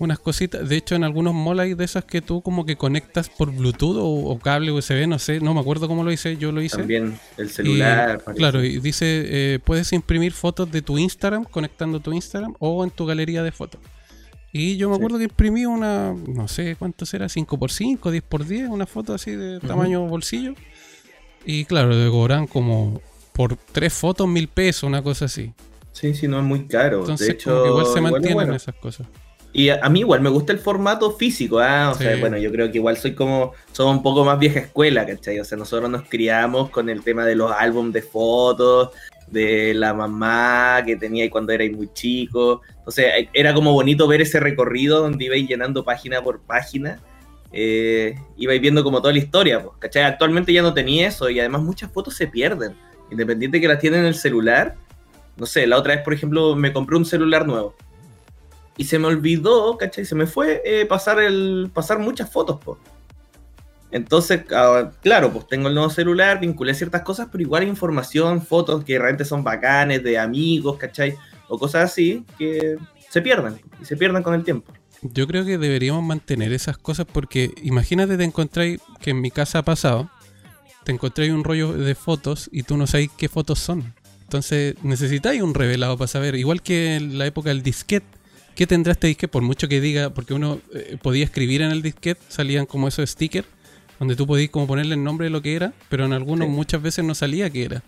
unas cositas. De hecho, en algunos malls hay de esas que tú como que conectas por Bluetooth o, o, cable USB, no sé, no me acuerdo cómo lo hice, yo lo hice. También el celular. Y, claro, y dice, eh, puedes imprimir fotos de tu Instagram conectando tu Instagram o en tu galería de fotos. Y yo me acuerdo sí. que imprimí una, no sé cuánto será, 5x5, 10x10, una foto así de uh -huh. tamaño bolsillo. Y claro, te cobran como por tres fotos mil pesos, una cosa así. Sí, sí, no es muy caro. Entonces, de hecho, igual se mantienen bueno. esas cosas. Y a, a, mí igual me gusta el formato físico, ¿eh? o sí. sea, bueno, yo creo que igual soy como, somos un poco más vieja escuela, ¿cachai? O sea, nosotros nos criamos con el tema de los álbumes de fotos, de la mamá que tenía cuando erais muy chico. Entonces, era como bonito ver ese recorrido donde ibais llenando página por página. Eh, ibais viendo como toda la historia, pues, ¿cachai? Actualmente ya no tenía eso y además muchas fotos se pierden. independiente que las tiene en el celular, no sé, la otra vez, por ejemplo, me compré un celular nuevo. Y se me olvidó, ¿cachai? Se me fue eh, pasar, el, pasar muchas fotos, po. Entonces, ah, claro, pues tengo el nuevo celular, vinculé ciertas cosas, pero igual información, fotos que realmente son bacanes, de amigos, ¿cachai? O cosas así, que se pierden, y se pierden con el tiempo. Yo creo que deberíamos mantener esas cosas porque imagínate te encontráis, que en mi casa ha pasado, te encontráis un rollo de fotos y tú no sabes qué fotos son. Entonces necesitáis un revelado para saber, igual que en la época del disquete. ¿Qué tendrá este disquete? Por mucho que diga, porque uno eh, podía escribir en el disquete, salían como esos stickers, donde tú podías como ponerle el nombre de lo que era, pero en algunos muchas veces no salía qué era.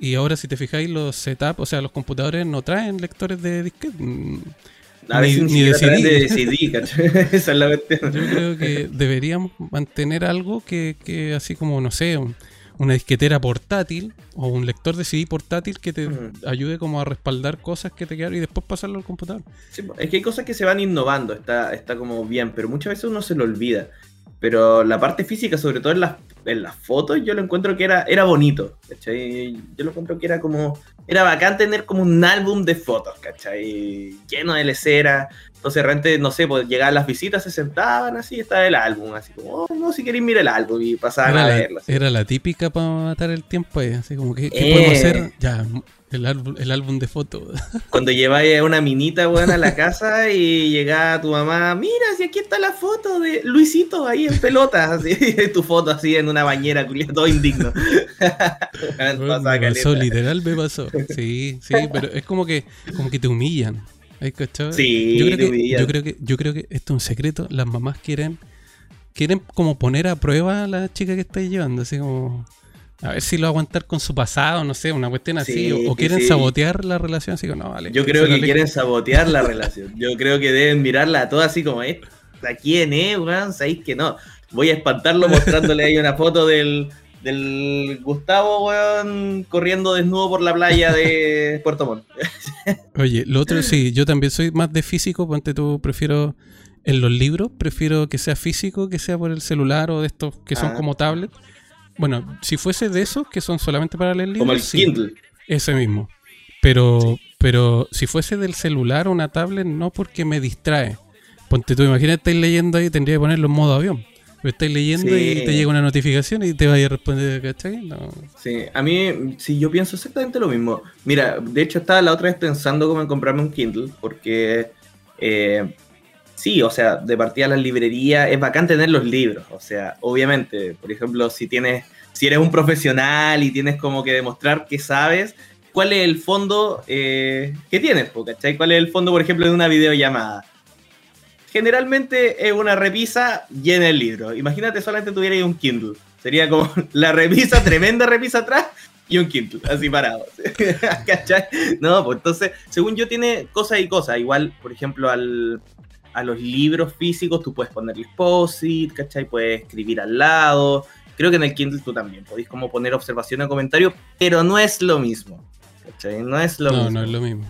Y ahora si te fijáis los setups, o sea, los computadores no traen lectores de disquete. Mm, a veces ni, de CD. Esa es la cuestión. Yo creo que deberíamos mantener algo que, que así como, no sé, una disquetera portátil o un lector de CD portátil que te ayude como a respaldar cosas que te quedaron y después pasarlo al computador. es que hay cosas que se van innovando, está, está como bien, pero muchas veces uno se lo olvida. Pero la parte física, sobre todo en las, en las fotos, yo lo encuentro que era, era bonito. ¿cachai? Yo lo encuentro que era como. Era bacán tener como un álbum de fotos, ¿cachai? Lleno de lecera. Entonces, realmente, no sé, pues llegaban las visitas, se sentaban así, estaba el álbum, así como, oh, no, si queréis, mira el álbum y pasaban a leerlo. Era la típica para matar el tiempo, así como, ¿qué, qué podemos hacer? Eh. Ya, el álbum, el álbum de fotos. Cuando lleváis a una minita, weón, a la casa y llega tu mamá, mira, si aquí está la foto de Luisito ahí en pelotas, así, tu foto así en una bañera, todo indigno. eso literal me pasó. Sí, sí, pero es como que, como que te humillan. Sí, yo creo, que, yo creo que, yo creo que esto es un secreto. Las mamás quieren, quieren como poner a prueba a la chica que estáis llevando, así como a ver si lo va a aguantar con su pasado, no sé, una cuestión así. o, quieren sabotear la relación, así como, no, vale. Yo creo que quieren sabotear la relación. Yo creo que deben mirarla toda así como, ¿a quién es, weón? Sabéis que no. Voy a espantarlo mostrándole ahí una foto del, del Gustavo, weón, corriendo desnudo por la playa de Puerto Montt. Oye, lo otro sí, yo también soy más de físico, ponte tú, prefiero en los libros, prefiero que sea físico, que sea por el celular o de estos que son ah. como tablets bueno, si fuese de esos que son solamente para leer libros. Como el Kindle. Ese mismo. Pero, pero si fuese del celular o una tablet, no porque me distrae. Ponte tú, imagínate, estáis leyendo ahí, tendría que ponerlo en modo avión. Pero estáis leyendo y te llega una notificación y te vaya a responder, ¿cachai? No. Sí, a mí, sí, yo pienso exactamente lo mismo. Mira, de hecho estaba la otra vez pensando cómo en comprarme un Kindle, porque eh, sí, o sea, de partida a la librería es bacán tener los libros. O sea, obviamente, por ejemplo, si tienes, si eres un profesional y tienes como que demostrar que sabes, ¿cuál es el fondo eh, que tienes? ¿Cachai? ¿Cuál es el fondo, por ejemplo, de una videollamada? Generalmente es una repisa llena el libro. Imagínate solamente tuvieras un Kindle. Sería como la repisa, tremenda repisa atrás y un Kindle, así parado. ¿Cachai? No, pues entonces, según yo, tiene cosas y cosas. Igual, por ejemplo, al, a los libros físicos tú puedes ponerle post-it, ¿cachai? Puedes escribir al lado. Creo que en el Kindle tú también podéis como poner observación o comentario, pero no es lo mismo. ¿cachai? No es lo mismo. No, no es lo mismo.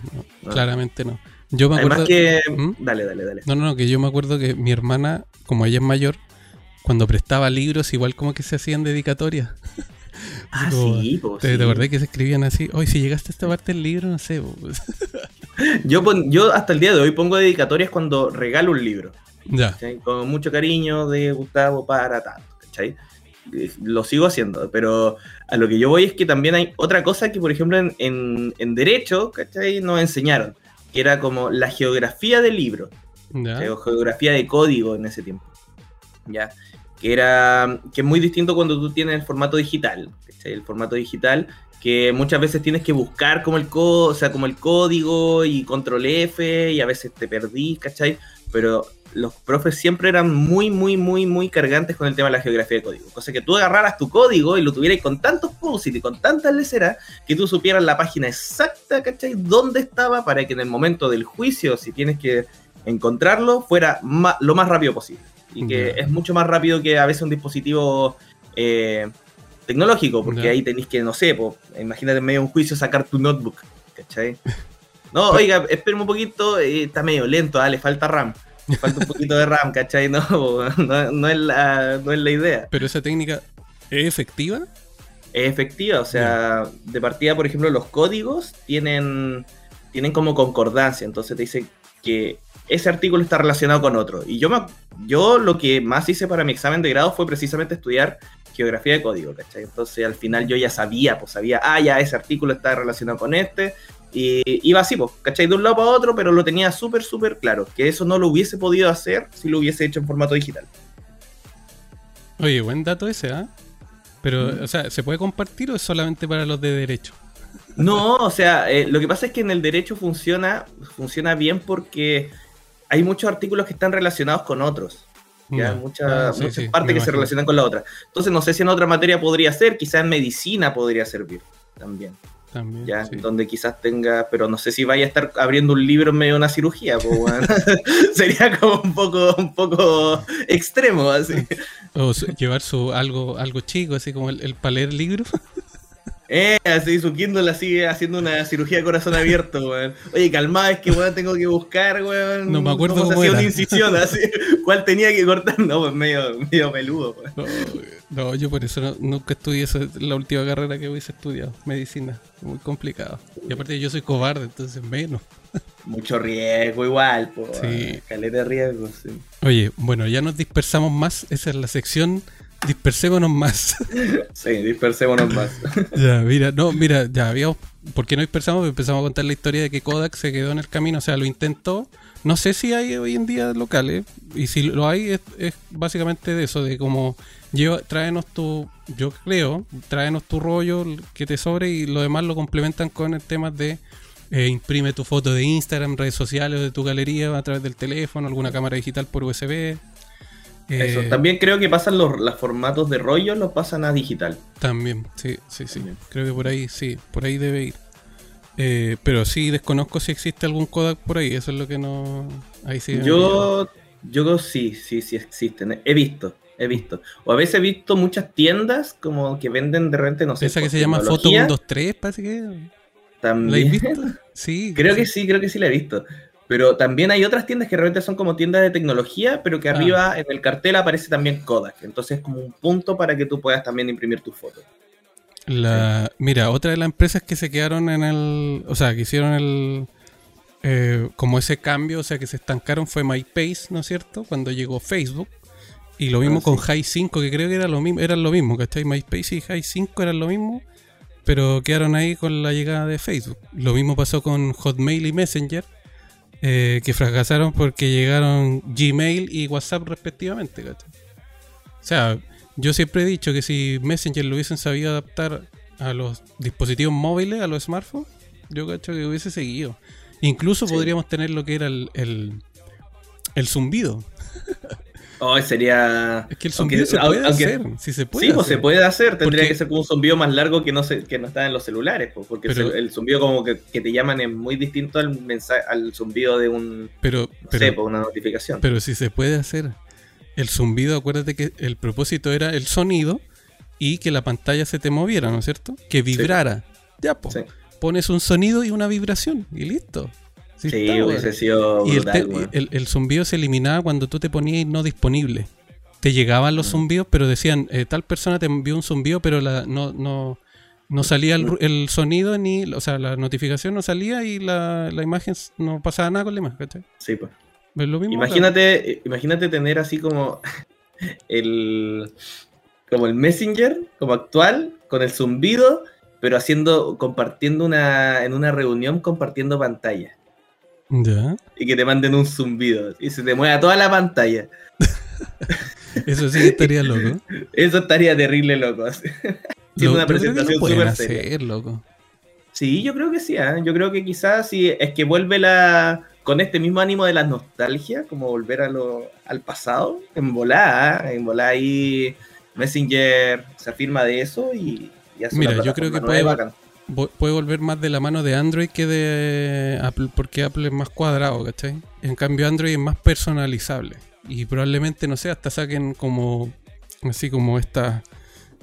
Claramente no. Yo me acuerdo. que. ¿Mm? Dale, dale, dale. No, no, no, que yo me acuerdo que mi hermana, como ella es mayor, cuando prestaba libros, igual como que se hacían dedicatorias. Ah, sí, pues, ¿Te, sí. que se escribían así? Hoy, si llegaste a esta parte del libro, no sé. yo, yo hasta el día de hoy pongo dedicatorias cuando regalo un libro. Ya. Con mucho cariño de Gustavo para tanto, ¿cachai? Eh, lo sigo haciendo, pero a lo que yo voy es que también hay otra cosa que, por ejemplo, en, en, Derecho, ¿cachai? Nos enseñaron, que era como la geografía del libro, o geografía de código en ese tiempo, ¿ya? Que era, que es muy distinto cuando tú tienes el formato digital, el formato digital, que muchas veces tienes que buscar como el, o sea, como el código y control F y a veces te perdís, ¿cachai? Pero los profes siempre eran muy, muy, muy, muy cargantes con el tema de la geografía de código. Cosa que tú agarraras tu código y lo tuvieras con tantos post y con tantas leceras que tú supieras la página exacta, ¿cachai? Dónde estaba para que en el momento del juicio, si tienes que encontrarlo, fuera lo más rápido posible. Y que es mucho más rápido que a veces un dispositivo eh, tecnológico, porque ahí tenéis que, no sé, imagínate en medio de un juicio sacar tu notebook, ¿cachai? No, oiga, espérame un poquito, eh, está medio lento, ah, le falta RAM. Falta un poquito de RAM, ¿cachai? No, no, es la, no es la idea. Pero esa técnica es efectiva. es efectiva. O sea, de partida, por ejemplo, los códigos tienen, tienen como concordancia. Entonces te dice que ese artículo está relacionado con otro. Y yo, me, yo lo que más hice para mi examen de grado fue precisamente estudiar geografía de código, ¿cachai? Entonces al final yo ya sabía, pues sabía, ah, ya ese artículo está relacionado con este. Y iba así, pues, ¿cachai? De un lado para otro, pero lo tenía súper, súper claro. Que eso no lo hubiese podido hacer si lo hubiese hecho en formato digital. Oye, buen dato ese, ¿ah? Pero, mm. o sea, ¿se puede compartir o es solamente para los de derecho? No, o sea, eh, lo que pasa es que en el derecho funciona, funciona bien porque hay muchos artículos que están relacionados con otros. ¿ya? muchas, ah, partes que se relacionan con la otra. Entonces, no sé si en otra materia podría ser, quizás en medicina podría servir también. También, ya, donde quizás tenga, pero no sé si vaya a estar abriendo un libro en medio de una cirugía, pues, sería como un poco, un poco extremo, así. O llevar su algo, algo chico, así como el, el para leer libros. Eh, así su Kindle así haciendo una cirugía de corazón abierto, weón. Oye, calma, es que weón tengo que buscar, weón. No me acuerdo cómo, cómo una incisión, así. ¿Cuál tenía que cortar? No, pues medio, medio peludo, weón. No, yo por eso nunca estudié eso, la última carrera que hubiese estudiado, medicina. Muy complicado. Y aparte yo soy cobarde, entonces menos. Mucho riesgo igual, pues. Sí. Caleta de riesgo, sí. Oye, bueno, ya nos dispersamos más. Esa es la sección Dispersémonos más. Sí, dispersémonos más. ya, mira, no, mira, ya habíamos. ¿Por qué no dispersamos? Empezamos a contar la historia de que Kodak se quedó en el camino, o sea, lo intentó. No sé si hay hoy en día locales, y si lo hay, es, básicamente de eso, de como lleva, tráenos tu, yo creo, tráenos tu rollo que te sobre y lo demás lo complementan con el tema de eh, imprime tu foto de Instagram, redes sociales, de tu galería a través del teléfono, alguna cámara digital por USB, eso. Eh, también creo que pasan los, formatos de rollo, los pasan a digital. También, sí, sí, sí. Creo que por ahí, sí, por ahí debe ir. Eh, pero sí, desconozco si existe algún Kodak por ahí, eso es lo que no... Ahí sí yo, yo sí, sí, sí existen. He visto, he visto. O a veces he visto muchas tiendas como que venden de repente, no sé. Esa que se llama Foto 123, parece que... ¿También? ¿La visto? Sí. Creo que sí, creo que sí la he visto. Pero también hay otras tiendas que realmente son como tiendas de tecnología, pero que ah. arriba en el cartel aparece también Kodak. Entonces es como un punto para que tú puedas también imprimir tus fotos. La, Mira, otra de las empresas que se quedaron en el. O sea, que hicieron el. Eh, como ese cambio, o sea, que se estancaron fue MySpace, ¿no es cierto? Cuando llegó Facebook. Y lo mismo ah, con High 5, que creo que era lo mismo, eran lo mismo, ¿cachai? MySpace y High 5 eran lo mismo, pero quedaron ahí con la llegada de Facebook. Lo mismo pasó con Hotmail y Messenger eh, que fracasaron porque llegaron Gmail y WhatsApp respectivamente. O sea, yo siempre he dicho que si Messenger lo hubiesen sabido adaptar a los dispositivos móviles, a los smartphones, yo cacho que hubiese seguido. Incluso podríamos tener lo que era el, el, el zumbido. Oh, sería. Es que el zumbido se puede hacer. Si se puede sí, pues se puede hacer. Tendría que ser como un zumbido más largo que no se, que no está en los celulares. Pues, porque el zumbido como que, te llaman es muy distinto al mensaje, al zumbido de un. Pero, pues, una notificación. Pero si se puede hacer. El zumbido, acuérdate que el propósito era el sonido y que la pantalla se te moviera, ¿no es cierto? Que vibrara. Ya, pues. Pones un sonido y una vibración y listo. Sí, hubiese sido y el, zumbido se eliminaba cuando tú te ponías no disponible. Te llegaban los mm. zumbidos, pero decían, eh, tal persona te envió un zumbido, pero la, no, no, no salía el, sonido, ni, o sea, la notificación no salía y la, imagen no pasaba nada con la imagen, ¿cachai? Sí, pues. imagínate, imagínate tener así como el, como el Messenger, como actual, con el zumbido, pero haciendo, compartiendo una, en una reunión, compartiendo pantalla. Y que te manden un zumbido y se te mueva toda la pantalla. Eso sí estaría loco. Eso estaría terrible loco. Siendo una presentación súper seria. loco. Sí, yo creo que sí. ¿eh? Yo creo que quizás sí, es que vuelve la con este mismo ánimo de la nostalgia, como volver a lo, al pasado, en volada, ¿eh? en volada ahí Messenger se afirma de eso y, y hace Mira, yo creo que puede, puede volver más de la mano de Android que de Apple, porque Apple es más cuadrado, ¿cachai? En cambio Android es más personalizable. Y probablemente, no sé, hasta saquen como, así como esta,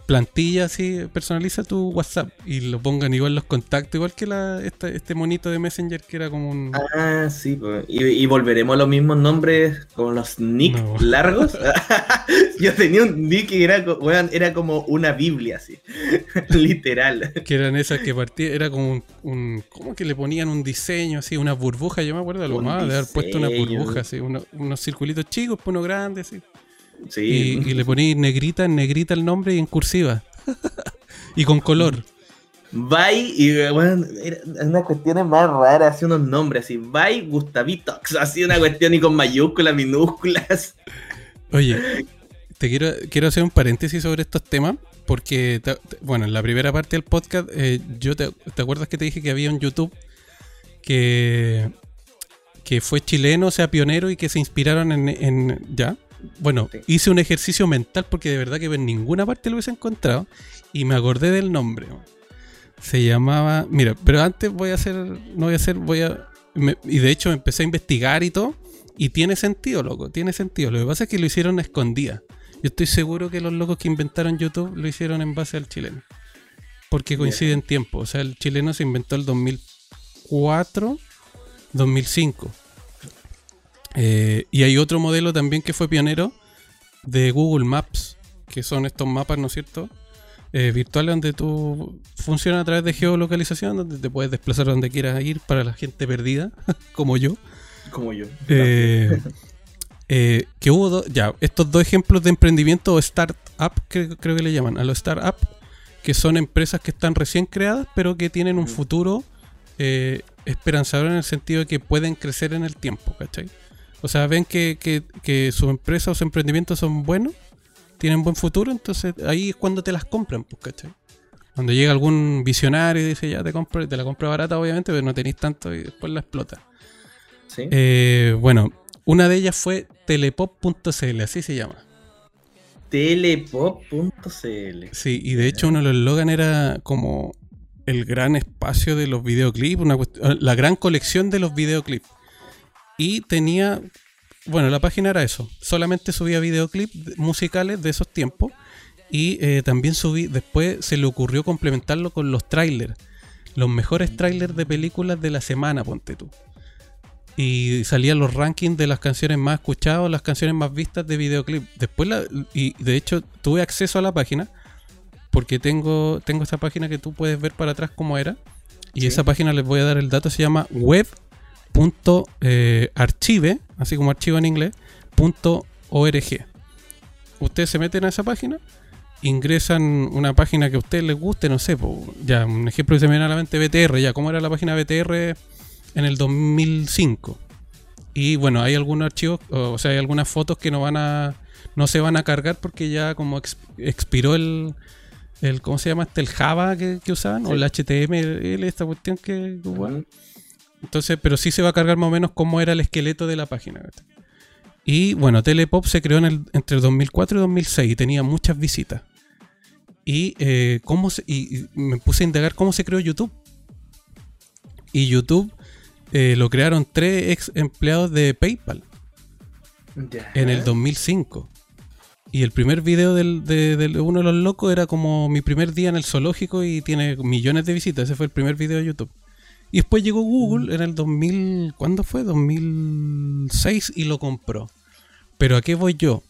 plantilla así, personaliza tu WhatsApp y lo pongan igual los contactos, igual que la, este monito de Messenger que era como un... Ah, sí, y, volveremos a los mismos nombres con los nick largos. Yo tenía un nick que era, era como una Biblia, así, literal. Que eran esas que partían, era como un, ¿Cómo que le ponían un diseño así, una burbuja? Yo me acuerdo de lo más, de haber puesto una burbuja así, unos circulitos chicos, pues uno grande, así. Y, le poní negrita, en negrita el nombre y en cursiva. y con color. Bye, y bueno, era una cuestión más rara, así unos nombres así. Bye Gustavitox, así una cuestión y con mayúsculas, minúsculas. Oye, te quiero, quiero hacer un paréntesis sobre estos temas, porque, bueno, en la primera parte del podcast, eh, yo te, acuerdas que te dije que había un YouTube que, que fue chileno, o sea, pionero y que se inspiraron en, en ¿ya? Bueno, hice un ejercicio mental porque de verdad que en ninguna parte lo hubiese encontrado y me acordé del nombre. Se llamaba, mira, pero antes voy a hacer, no voy a hacer, voy a, y de hecho empecé a investigar y todo y tiene sentido, loco, tiene sentido. Lo que pasa es que lo hicieron a escondida. Yo estoy seguro que los locos que inventaron YouTube lo hicieron en base al chileno. Porque coincide en tiempo. O sea, el chileno se inventó el 2004, 2005. Eh, y hay otro modelo también que fue pionero de Google Maps, que son estos mapas, ¿no es cierto? Eh, virtuales donde tú funciona a través de geolocalización, donde te puedes desplazar donde quieras ir para la gente perdida, como yo. Como yo. Eh, que hubo ya, estos dos ejemplos de emprendimiento o startup, que creo que le llaman, a los startup, que son empresas que están recién creadas, pero que tienen un mm. futuro esperanzador en el sentido de que pueden crecer en el tiempo, ¿cachai? O sea, ven que, que, que su empresa o su emprendimiento son buenos, tienen buen futuro, entonces ahí es cuando te las compran, pues, ¿cachai? Cuando llega algún visionario y dice, ya te compro, te la compro barata, obviamente, pero no tenéis tanto y después la explota. ¿Sí? Eh, bueno, una de ellas fue telepop.cl, así se llama. Telepop.cl. Sí, y de hecho uno de los eslogan era como el gran espacio de los videoclips, una la gran colección de los videoclips. Y tenía, bueno, la página era eso, solamente subía videoclips musicales de esos tiempos. Y eh, también subí, después se le ocurrió complementarlo con los trailers, los mejores trailers de películas de la semana, ponte tú. Y salían los rankings de las canciones más escuchadas, las canciones más vistas de videoclip. Después, la, y de hecho, tuve acceso a la página, porque tengo, tengo esta página que tú puedes ver para atrás cómo era. Y esa página les voy a dar el dato, se llama web punto, eh, archive, así como archivo en inglés, punto org. Ustedes se meten a esa página, ingresan una página que a ustedes les guste, no sé, ya un ejemplo que se me viene a la mente BTR, ya cómo era la página BTR en el 2005. Y bueno, hay algunos archivos, o sea, hay algunas fotos que no van a no se van a cargar porque ya como expiró el, el ¿cómo se llama este? El Java que, usaban, o el HTML, esta cuestión que entonces, pero sí se va a cargar más o menos cómo era el esqueleto de la página. Y bueno, Telepop se creó en el, entre 2004 y 2006 y tenía muchas visitas. Y, eh, cómo y, me puse a indagar cómo se creó YouTube. Y YouTube eh, lo crearon tres ex empleados de PayPal en el 2005. Y el primer video del, de, de, uno de los locos era como mi primer día en el zoológico y tiene millones de visitas. Ese fue el primer video de YouTube. Y después llegó Google en el 2000, ¿cuándo fue? 2006 y lo compró. Pero ¿a qué voy yo?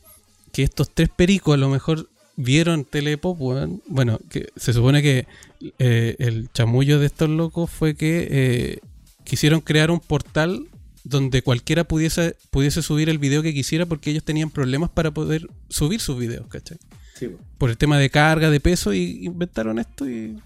Que estos tres pericos a lo mejor vieron Telepop, bueno, que se supone que eh, el chamullo de estos locos fue que eh, quisieron crear un portal donde cualquiera pudiese, pudiese subir el video que quisiera porque ellos tenían problemas para poder subir sus videos, ¿cachai? Por el tema de carga, de peso, y inventaron esto y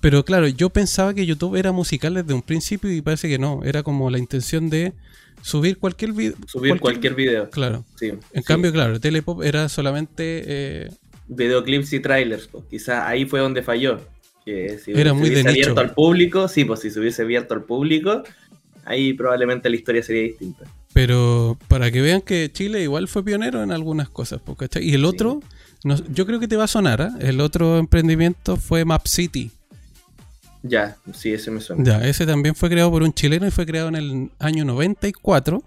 pero claro, yo pensaba que YouTube era musical desde un principio y parece que no. Era como la intención de subir cualquier video. Subir cualquier, video. Claro. Sí, en cambio, claro, Telepop era solamente. Eh, Videoclips y trailers. Pues. Quizá ahí fue donde falló. Que si era muy hubiese abierto al público, sí, pues si se hubiese abierto al público, ahí probablemente la historia sería distinta. Pero para que vean que Chile igual fue pionero en algunas cosas, pues, ¿cachai? Y el otro, yo creo que te va a sonar, ¿eh? el otro emprendimiento fue Map City. Ya, sí, ese me suena. Ya, ese también fue creado por un chileno y fue creado en el año 94.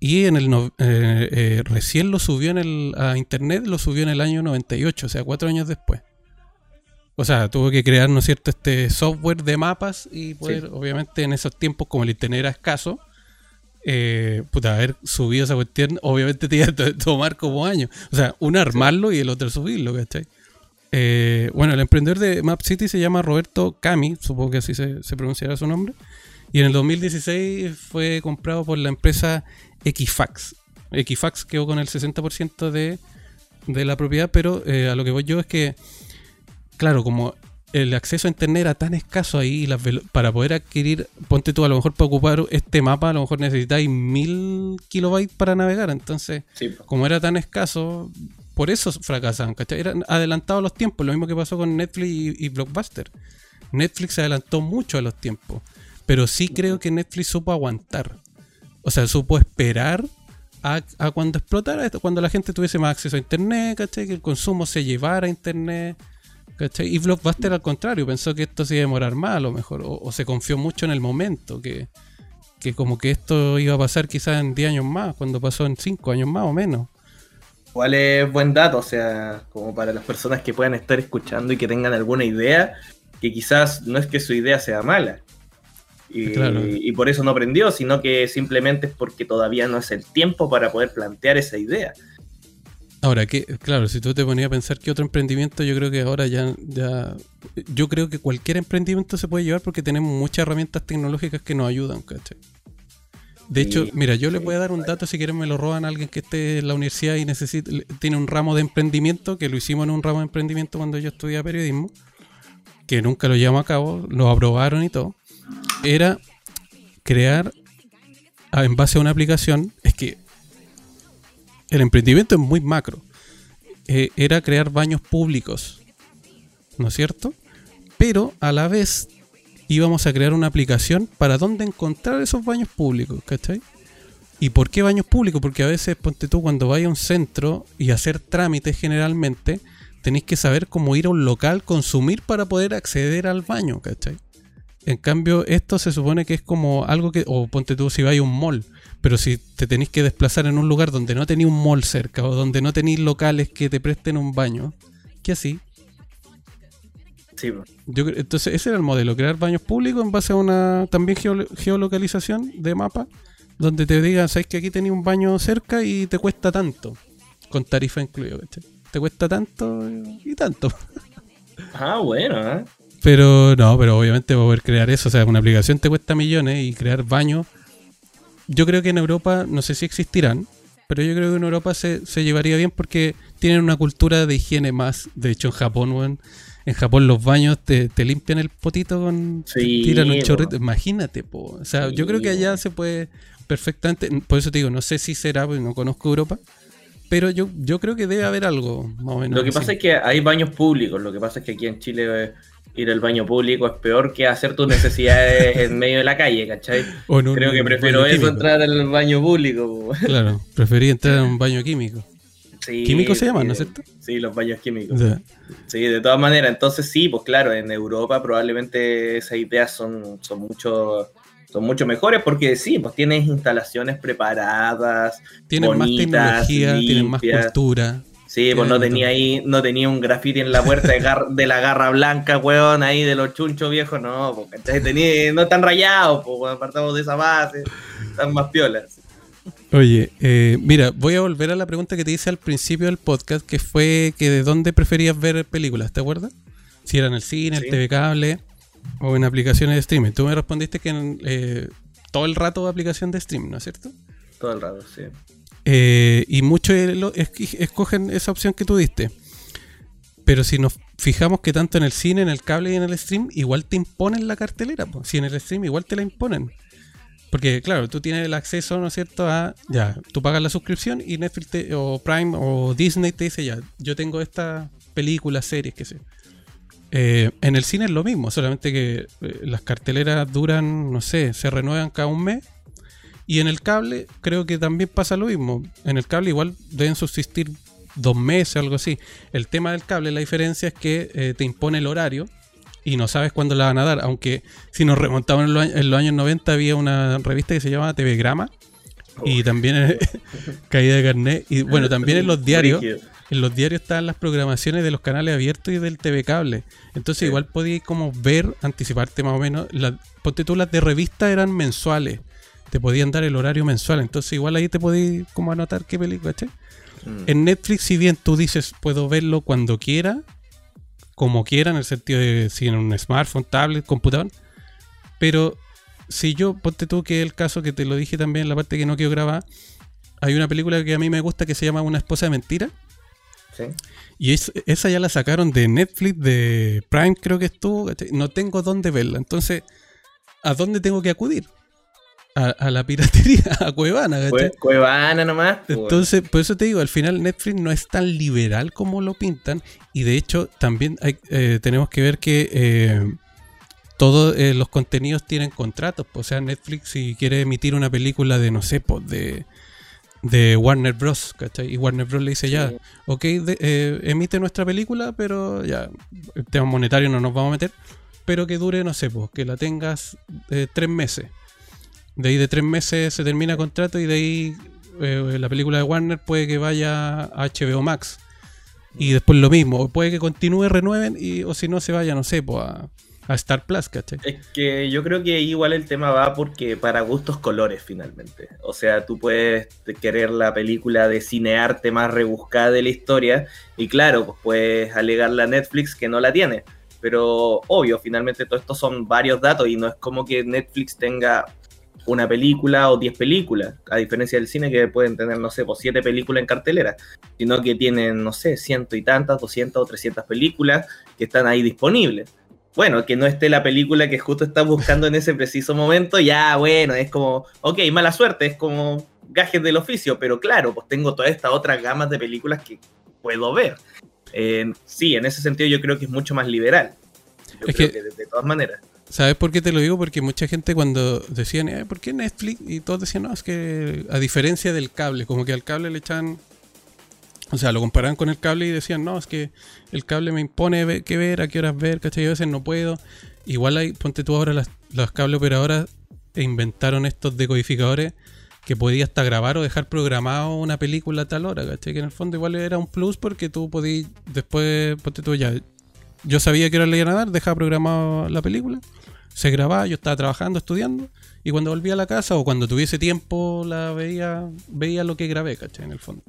Y en el eh, eh, recién lo subió en el, a internet, lo subió en el año 98, o sea, cuatro años después. O sea, tuvo que crear, ¿no es cierto?, este software de mapas y poder, obviamente, en esos tiempos, como el internet era escaso, eh, puta, haber subido esa cuestión, obviamente te iba a tomar como años. O sea, uno armarlo y el otro subirlo, ¿cachai? Eh, bueno, el emprendedor de Map City se llama Roberto Cami, supongo que así se, se pronunciará su nombre. Y en el 2016 fue comprado por la empresa Equifax. Equifax quedó con el 60% de, de la propiedad, pero eh, a lo que voy yo es que, claro, como el acceso a internet era tan escaso ahí para poder adquirir, ponte tú a lo mejor para ocupar este mapa, a lo mejor necesitáis mil kilobytes para navegar. Entonces, como era tan escaso, por eso fracasaban, ¿cachai? Eran adelantados los tiempos, lo mismo que pasó con Netflix y, Blockbuster. Netflix se adelantó mucho a los tiempos, pero sí creo que Netflix supo aguantar. O sea, supo esperar a, a cuando explotara esto, cuando la gente tuviese más acceso a internet, ¿cachai? Que el consumo se llevara a internet y Blockbuster al contrario, pensó que esto se iba a demorar más a lo mejor, o, se confió mucho en el momento, que, como que esto iba a pasar quizás en 10 años más, cuando pasó en 5 años más o menos. ¿Cuál es buen dato? O sea, como para las personas que puedan estar escuchando y que tengan alguna idea, que quizás no es que su idea sea mala. Y, y por eso no aprendió, sino que simplemente es porque todavía no es el tiempo para poder plantear esa idea. Ahora, que, claro, si tú te ponías a pensar que otro emprendimiento, yo creo que ahora ya, ya. Yo creo que cualquier emprendimiento se puede llevar porque tenemos muchas herramientas tecnológicas que nos ayudan, ¿cachai? De hecho, mira, yo le voy a dar un dato si quieren me lo roban a alguien que esté en la universidad y necesita, tiene un ramo de emprendimiento, que lo hicimos en un ramo de emprendimiento cuando yo estudiaba periodismo, que nunca lo llevamos a cabo, lo aprobaron y todo. Era crear en base a una aplicación, es que el emprendimiento es muy macro. Eh, era crear baños públicos, ¿no es cierto? Pero a la vez íbamos a crear una aplicación para dónde encontrar esos baños públicos, ¿cachai? ¿Y por qué baños públicos? Porque a veces, ponte tú, cuando vayas a un centro y hacer trámites generalmente, tenéis que saber cómo ir a un local, consumir para poder acceder al baño, ¿cachai? En cambio, esto se supone que es como algo que, o ponte tú si vais a un mall, pero si te tenéis que desplazar en un lugar donde no tenéis un mall cerca o donde no tenéis locales que te presten un baño, ¿qué así? Sí. Yo, entonces ese era el modelo, crear baños públicos en base a una también geolocalización de mapa, donde te digan, sabes que aquí tenéis un baño cerca y te cuesta tanto, con tarifa incluido, Te cuesta tanto y tanto. Ah, bueno, ¿eh? Pero no, pero obviamente poder crear eso, o sea, una aplicación te cuesta millones y crear baños yo creo que en Europa, no sé si existirán, pero yo creo que en Europa se, se llevaría bien porque tienen una cultura de higiene más. De hecho, en Japón, en Japón los baños te, limpian el potito con... tiran un chorrito. Imagínate, po. O sea, yo creo que allá se puede perfectamente... Por eso te digo, no sé si será, porque no conozco Europa. Pero yo, yo creo que debe haber algo, más o menos. Lo que pasa es que hay baños públicos. Lo que pasa es que aquí en Chile ir al baño público es peor que hacer tus necesidades en medio de la calle, ¿cachai? Creo que prefiero eso entrar al baño público. Claro, preferí entrar a un baño químico. ¿Químico se llama, no es cierto? Sí, los baños químicos. Sí, de todas maneras, entonces sí, pues claro, en Europa probablemente esas ideas son, son mucho son mucho mejores porque sí, pues tienes instalaciones preparadas, tienen más tecnología, tienen más cultura. Sí, pues no tenía ahí, no tenía un grafiti en la puerta de, la garra blanca, weón, ahí de los chunchos viejos, no, porque tenía, no están rayados, pues, apartamos de esa base, están más piolas. Oye, eh, mira, voy a volver a la pregunta que te hice al principio del podcast, que fue que de dónde preferías ver películas, ¿te acuerdas? Si era en el cine, el TV cable o en aplicaciones de streaming. Tú me respondiste que en, eh, todo el rato aplicación de streaming, ¿no es cierto? Todo el rato, sí. Eh, y muchos escogen esa opción que tú diste. Pero si nos fijamos que tanto en el cine, en el cable y en el stream, igual te imponen la cartelera. Si en el stream igual te la imponen. Porque, claro, tú tienes el acceso, ¿no es cierto? A, ya, tú pagas la suscripción y Netflix o Prime o Disney te dice, ya, yo tengo esta película, series, qué sé. Eh, en el cine es lo mismo, solamente que eh, las carteleras duran, no sé, se renuevan cada un mes y en el cable creo que también pasa lo mismo. En el cable igual deben subsistir dos meses, algo así. El tema del cable, la diferencia es que eh, te impone el horario y no sabes cuándo la van a dar. Aunque si nos remontamos en los, años, 90 había una revista que se llamaba TV Grama y también caída de carnet. Y bueno, también en los diarios. En los diarios están las programaciones de los canales abiertos y del TV cable. Entonces igual podías como ver, anticiparte más o menos. La, ponte tú las de revista eran mensuales. Te podían dar el horario mensual. Entonces igual ahí te podías como anotar qué película, ¿che? Mm. En Netflix, si bien tú dices puedo verlo cuando quiera, como quiera, en el sentido de si en un smartphone, tablet, computador, pero si yo, ponte tú que el caso que te lo dije también en la parte que no quiero grabar, hay una película que a mí me gusta que se llama Una esposa de mentira. Sí. Y esa ya la sacaron de Netflix, de Prime creo que estuvo. No tengo dónde verla. Entonces, ¿a dónde tengo que acudir? A, la piratería, a Cuevana, Cuevana nomás. Pues, Entonces, por eso te digo, al final Netflix no es tan liberal como lo pintan. Y de hecho, también hay, eh, tenemos que ver que eh, todos eh, los contenidos tienen contratos. O sea, Netflix si quiere emitir una película de, no sé, pues de, de Warner Bros. ¿cachai? Y Warner Bros. le dice ya, ok, eh, emite nuestra película, pero ya, el tema monetario no nos vamos a meter, pero que dure, no sé, pues, que la tengas eh, tres meses. De ahí de tres meses se termina contrato y de ahí la película de Warner puede que vaya a HBO Max. Y después lo mismo, puede que continúe, renueven, y, o si no se vaya, no sé, pues a a Star Plus, ¿cachai? Es que yo creo que igual el tema va porque para gustos colores finalmente. O sea, tú puedes querer la película de cinearte más rebuscada de la historia y claro, pues puedes alegarle a Netflix que no la tiene. Pero obvio, finalmente todo esto son varios datos y no es como que Netflix tenga una película o diez películas, a diferencia del cine que pueden tener, no sé, pues siete películas en cartelera, sino que tienen, no sé, ciento y tantas, doscientas o trescientas películas que están ahí disponibles bueno, que no esté la película que justo estás buscando en ese preciso momento, ya bueno, es como, ok, mala suerte, es como gajes del oficio, pero claro, pues tengo todas estas otras gamas de películas que puedo ver. sí, en ese sentido yo creo que es mucho más liberal. es que, de, todas maneras. ¿Sabes por qué te lo digo? Porque mucha gente cuando decían, eh, ¿por qué Netflix? Y todos decían, no, es que a diferencia del cable, como que al cable le echan o sea, lo comparaban con el cable y decían, no, es que el cable me impone qué ver, a qué horas ver, ¿cachai? a veces no puedo. Igual hay, ponte tú ahora las, los cable operadoras e inventaron estos decodificadores que podías hasta grabar o dejar programado una película a tal hora, ¿cachai? Que en el fondo igual era un plus porque tú podías después, ponte tú ya, yo sabía que era le iban a dar, dejaba programado la película, se grababa, yo estaba trabajando, estudiando, y cuando volvía a la casa o cuando tuviese tiempo la veía, veía lo que grabé, ¿cachai? En el fondo.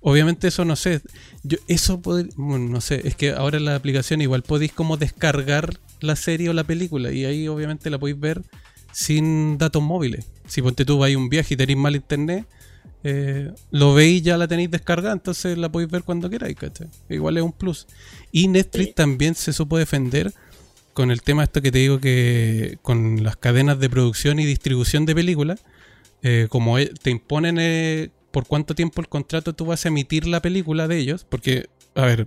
Obviamente eso no sé. Yo, eso no sé, es que ahora en la aplicación igual podéis como descargar la serie o la película y ahí obviamente la podéis ver sin datos móviles. Si ponte tú vais un viaje y tenéis mal internet, eh, lo veis ya la tenéis descargada, entonces la podéis ver cuando queráis, ¿cachai? Igual es un plus. Y Netflix también se supo defender con el tema esto que te digo que con las cadenas de producción y distribución de películas, eh, como e, te imponen eh, por cuánto tiempo el contrato tú vas a emitir la película de ellos. Porque, a ver,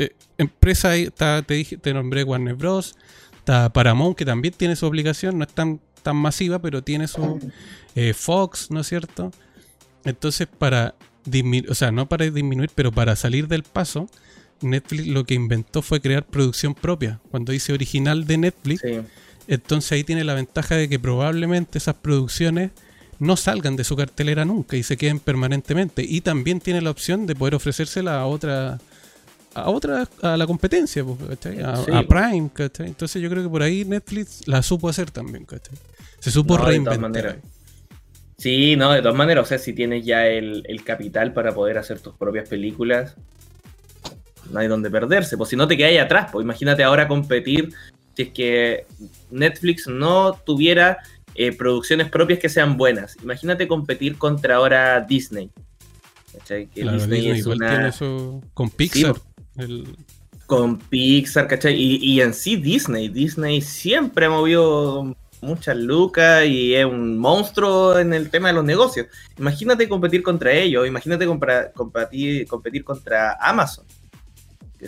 eh, empresa está, te dije, te nombré Warner Bros. Está Paramount, que también tiene su obligación, no es tan, tan masiva, pero tiene su Fox, ¿no es cierto? Entonces, para disminuir, o sea, no para disminuir, pero para salir del paso, Netflix lo que inventó fue crear producción propia. Cuando dice original de Netflix, entonces ahí tiene la ventaja de que probablemente esas producciones no salgan de su cartelera nunca y se queden permanentemente. Y también tiene la opción de poder ofrecérsela a otra a otra a la competencia, a, Prime, Entonces yo creo que por ahí Netflix la supo hacer también, Se supo reinventar. Sí, no, de todas maneras, o sea, si tienes ya el, capital para poder hacer tus propias películas, no hay donde perderse. Pues si no te quedas ahí atrás, pues imagínate ahora competir si es que Netflix no tuviera eh, producciones propias que sean buenas. Imagínate competir contra ahora Disney. ¿cachai? Que Disney, es una... con Pixar. Con Pixar, ¿cachai? Y, en sí Disney. Disney siempre ha movido muchas lucas y es un monstruo en el tema de los negocios. Imagínate competir contra ellos, imagínate competir, competir contra Amazon,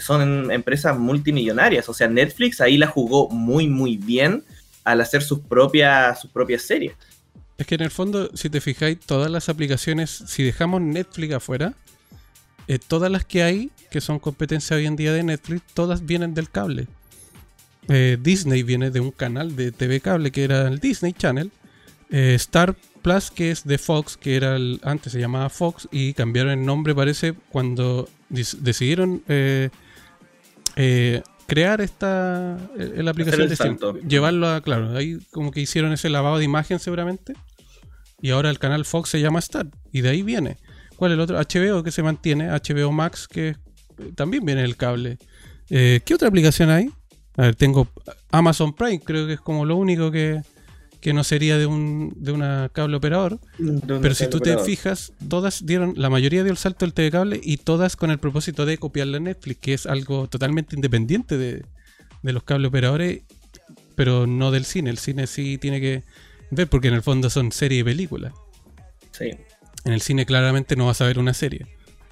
son empresas multimillonarias. O sea, Netflix ahí la jugó muy, muy bien al hacer sus propias, sus propias series. Es que en el fondo, si te fijáis, todas las aplicaciones, si dejamos Netflix afuera, eh, todas las que hay, que son competencia hoy en día de Netflix, todas vienen del cable. Eh, Disney viene de un canal de TV cable que era el Disney Channel. Eh, Star Plus, que es de Fox, que era el, antes se llamaba Fox, y cambiaron el nombre, parece, cuando decidieron eh, crear esta eh, la aplicación de llevarlo a, claro, ahí como que hicieron ese lavado de imagen seguramente. Y ahora el canal Fox se llama Star. Y de ahí viene. ¿Cuál es el otro? HBO que se mantiene, HBO Max, que también viene el cable. ¿Qué otra aplicación hay? A ver, tengo Amazon Prime, creo que es como lo único que, que no sería de un de una cable operador. pero si tú te fijas, todas dieron, la mayoría dio el salto del TV cable y todas con el propósito de copiarle a Netflix, que es algo totalmente independiente de, los cable operadores, pero no del cine. El cine sí tiene que ver porque en el fondo son serie y película. Sí. En el cine claramente no vas a ver una serie.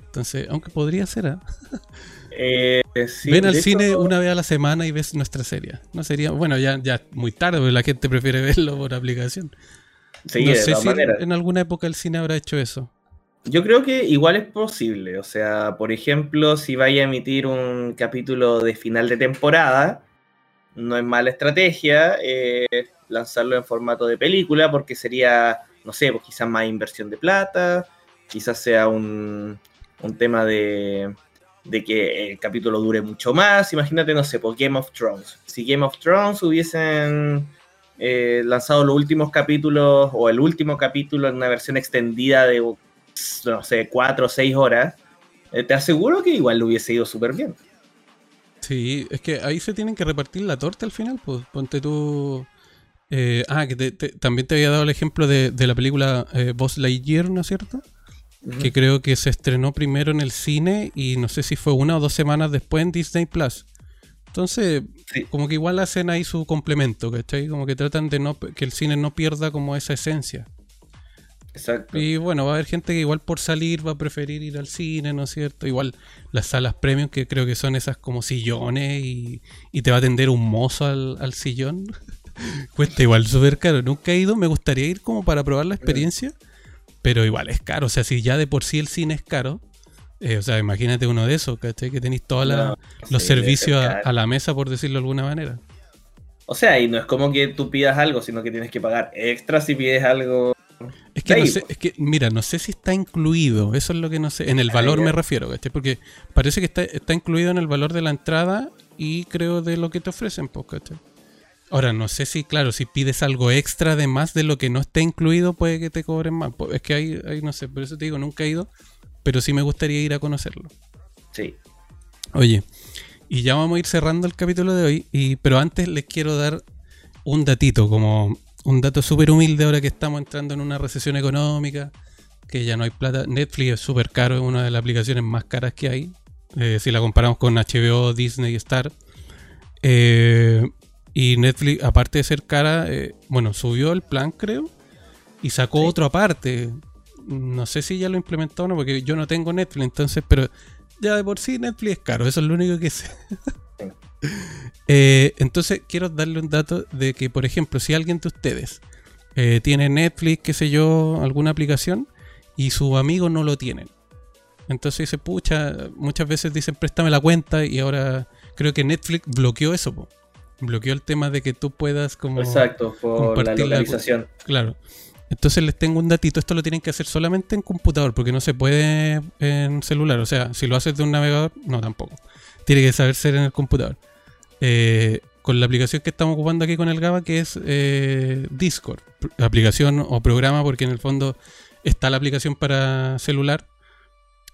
Entonces, aunque podría ser, ¿ah? Eh, Ven al cine una vez a la semana y ves nuestra serie. No sería, bueno, ya, ya muy tarde, porque la gente prefiere verlo por aplicación. Sí, no sé si en alguna época el cine habrá hecho eso. Yo creo que igual es posible. O sea, por ejemplo, si vaya a emitir un capítulo de final de temporada, no es mala estrategia eh, lanzarlo en formato de película, porque sería, no sé, pues quizás más inversión de plata, quizás sea un, un tema de, de que el capítulo dure mucho más. Imagínate, no sé, por Game of Thrones. Si Game of Thrones hubiesen eh, lanzado los últimos capítulos o el último capítulo en una versión extendida de, no sé, cuatro o seis horas, eh, te aseguro que igual lo hubiese ido súper bien. Sí, es que ahí se tienen que repartir la torta al final, pues ponte tú... Eh, ah, que también te había dado el ejemplo de, de la película Boss Lightyear, ¿no es cierto? Que creo que se estrenó primero en el cine y no sé si fue una o dos semanas después en Disney Plus. Entonces, como que igual hacen ahí su complemento, ¿cachai? Como que tratan de no que el cine no pierda como esa esencia. Exacto. Y bueno, va a haber gente que igual por salir va a preferir ir al cine, ¿no es cierto? Igual las salas premium, que creo que son esas como sillones y, te va a atender un mozo al, al sillón. Cuesta igual súper caro. Nunca he ido, me gustaría ir como para probar la experiencia. Pero igual es caro. O sea, si ya de por sí el cine es caro, eh, o sea, imagínate uno de esos, ¿cachai? Que tenéis todos los servicios a, la mesa, por decirlo de alguna manera. O sea, y no es como que tú pidas algo, sino que tienes que pagar extra si pides algo. Es que, no sé, es que, mira, no sé si está incluido, eso es lo que no sé. En el valor me refiero, ¿cachai? Porque parece que está, está incluido en el valor de la entrada y creo de lo que te ofrecen, pues, ¿cachai? Ahora, no sé si, claro, si pides algo extra de más de lo que no esté incluido, puede que te cobren más. Es que hay, hay, no sé, por eso te digo, nunca he ido, pero sí me gustaría ir a conocerlo. Sí. Oye, y ya vamos a ir cerrando el capítulo de hoy, y, pero antes les quiero dar un datito, como un dato súper humilde ahora que estamos entrando en una recesión económica, que ya no hay plata. Netflix es súper caro, es una de las aplicaciones más caras que hay, eh, si la comparamos con HBO, Disney, y Star. Eh, y Netflix, aparte de ser cara, eh, bueno, subió el plan, creo, y sacó otro aparte. No sé si ya lo implementó o no, porque yo no tengo Netflix, entonces, pero ya de por sí Netflix es caro, eso es lo único que sé. Eh, entonces, quiero darle un dato de que, por ejemplo, si alguien de ustedes eh, tiene Netflix, qué sé yo, alguna aplicación, y su amigo no lo tienen. Entonces dice, pucha, muchas veces dicen, préstame la cuenta, y ahora creo que Netflix bloqueó eso. Po bloqueó el tema de que tú puedas como Exacto, por la localización. claro. Entonces les tengo un datito, esto lo tienen que hacer solamente en computador, porque no se puede en celular. O sea, si lo haces de un navegador, no tampoco. Tiene que saber ser en el computador. Eh, con la aplicación que estamos ocupando aquí con el GABA, que es eh, Discord. Aplicación o programa, porque en el fondo está la aplicación para celular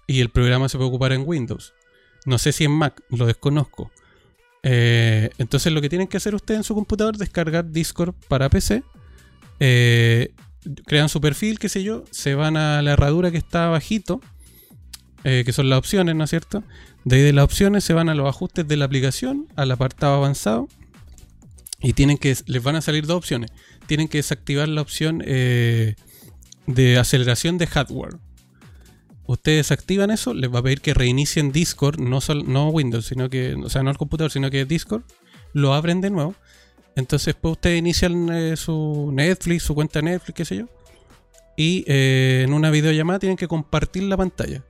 y el programa se puede ocupar en Windows. No sé si en Mac, lo desconozco. Eh, entonces lo que tienen que hacer ustedes en su computador es descargar Discord para PC. Eh, crean su perfil, qué sé yo, se van a la herradura que está abajito, eh, que son las opciones, ¿no es cierto? De ahí de las opciones se van a los ajustes de la aplicación, al apartado avanzado, y tienen que, les van a salir dos opciones. Tienen que desactivar la opción de aceleración de hardware ustedes activan eso, les va a pedir que reinicien Discord, no, no Windows, sino que, o sea, no el computador, sino que Discord, lo abren de nuevo. Entonces, pues ustedes inician eh, su Netflix, su cuenta Netflix, qué sé yo. Y eh, en una videollamada tienen que compartir la pantalla.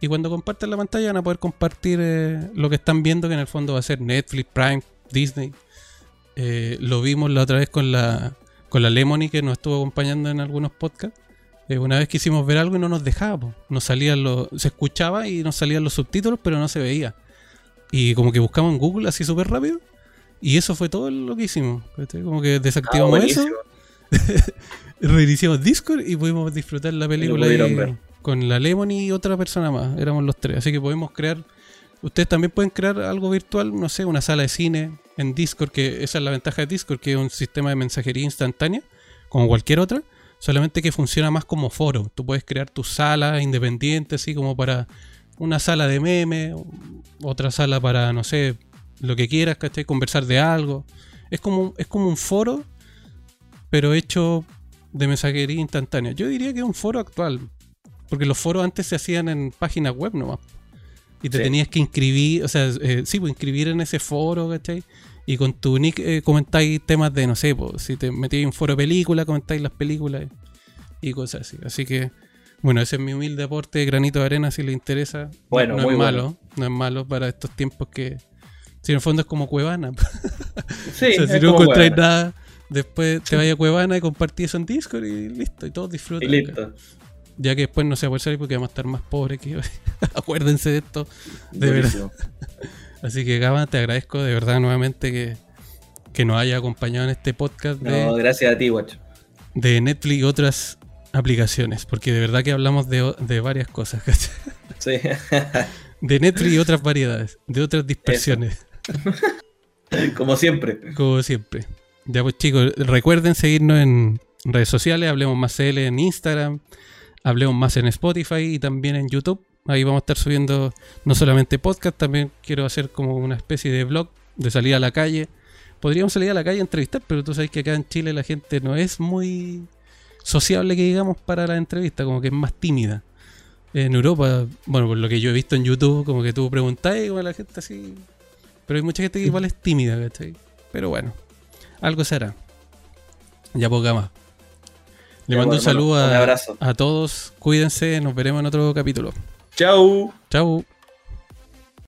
Y cuando comparten la pantalla van a poder compartir eh, lo que están viendo, que en el fondo va a ser Netflix, Prime, Disney. lo vimos la otra vez con la con la Lemony que nos estuvo acompañando en algunos podcasts. Eh, una vez quisimos ver algo y no nos dejaba, nos salían los, se escuchaba y nos salían los subtítulos, pero no se veía. Y como que buscamos en Google así súper rápido. Y eso fue todo lo que hicimos. Como que desactivamos ah, eso. reiniciamos Discord y pudimos disfrutar la película con la Lemon y otra persona más. Éramos los tres. Así que podemos crear. Ustedes también pueden crear algo virtual, no sé, una sala de cine en Discord, que esa es la ventaja de Discord, que es un sistema de mensajería instantánea, como cualquier otra solamente que funciona más como foro. Tú puedes crear tu sala independiente, así como para una sala de meme, otra sala para, no sé, lo que quieras, ¿cachai? Conversar de algo. Es como, es como un foro, pero hecho de mensajería instantánea. Yo diría que es un foro actual, porque los foros antes se hacían en páginas web nomás. Y te tenías que inscribir, o sea, eh, sí, pues inscribir en ese foro, ¿cachai? Y con tu nick eh, comentáis temas de, no sé, si te metías en foro de película, comentáis las películas y cosas así. Así que, bueno, ese es mi humilde aporte, granito de arena, si le interesa. Bueno, no, es malo, no es malo para estos tiempos que, si en el fondo es como Cuevana. Sí, o sea, si no encontráis nada, después te vayas a Cuevana y compartís eso en Discord y listo, y todos disfrutan. Y listo. Ya que después no se puede salir porque vamos a estar más pobres que Acuérdense de esto, de verdad. Así que Gaba, te agradezco de verdad nuevamente que, que nos haya acompañado en este podcast. De, no, gracias a ti, guacho. De Netflix y otras aplicaciones, porque de verdad que hablamos de, de varias cosas. Sí. de Netflix y otras variedades, de otras dispersiones. Como siempre. Como siempre. Ya pues chicos, recuerden seguirnos en redes sociales, Hablemos Más CL en Instagram, Hablemos Más en Spotify y también en YouTube. Ahí vamos a estar subiendo no solamente podcast, también quiero hacer como una especie de blog de salir a la calle. Podríamos salir a la calle a entrevistar, pero tú sabes que acá en Chile la gente no es muy sociable, que digamos, para la entrevista, como que es más tímida. En Europa, bueno, por lo que yo he visto en YouTube, como que tú preguntás y como la gente así. Pero hay mucha gente que igual es tímida, ¿cachai? Pero bueno, algo será. Ya poca más. Le mando un saludo a, a todos. Cuídense, nos veremos en otro capítulo. Ciao. Ciao.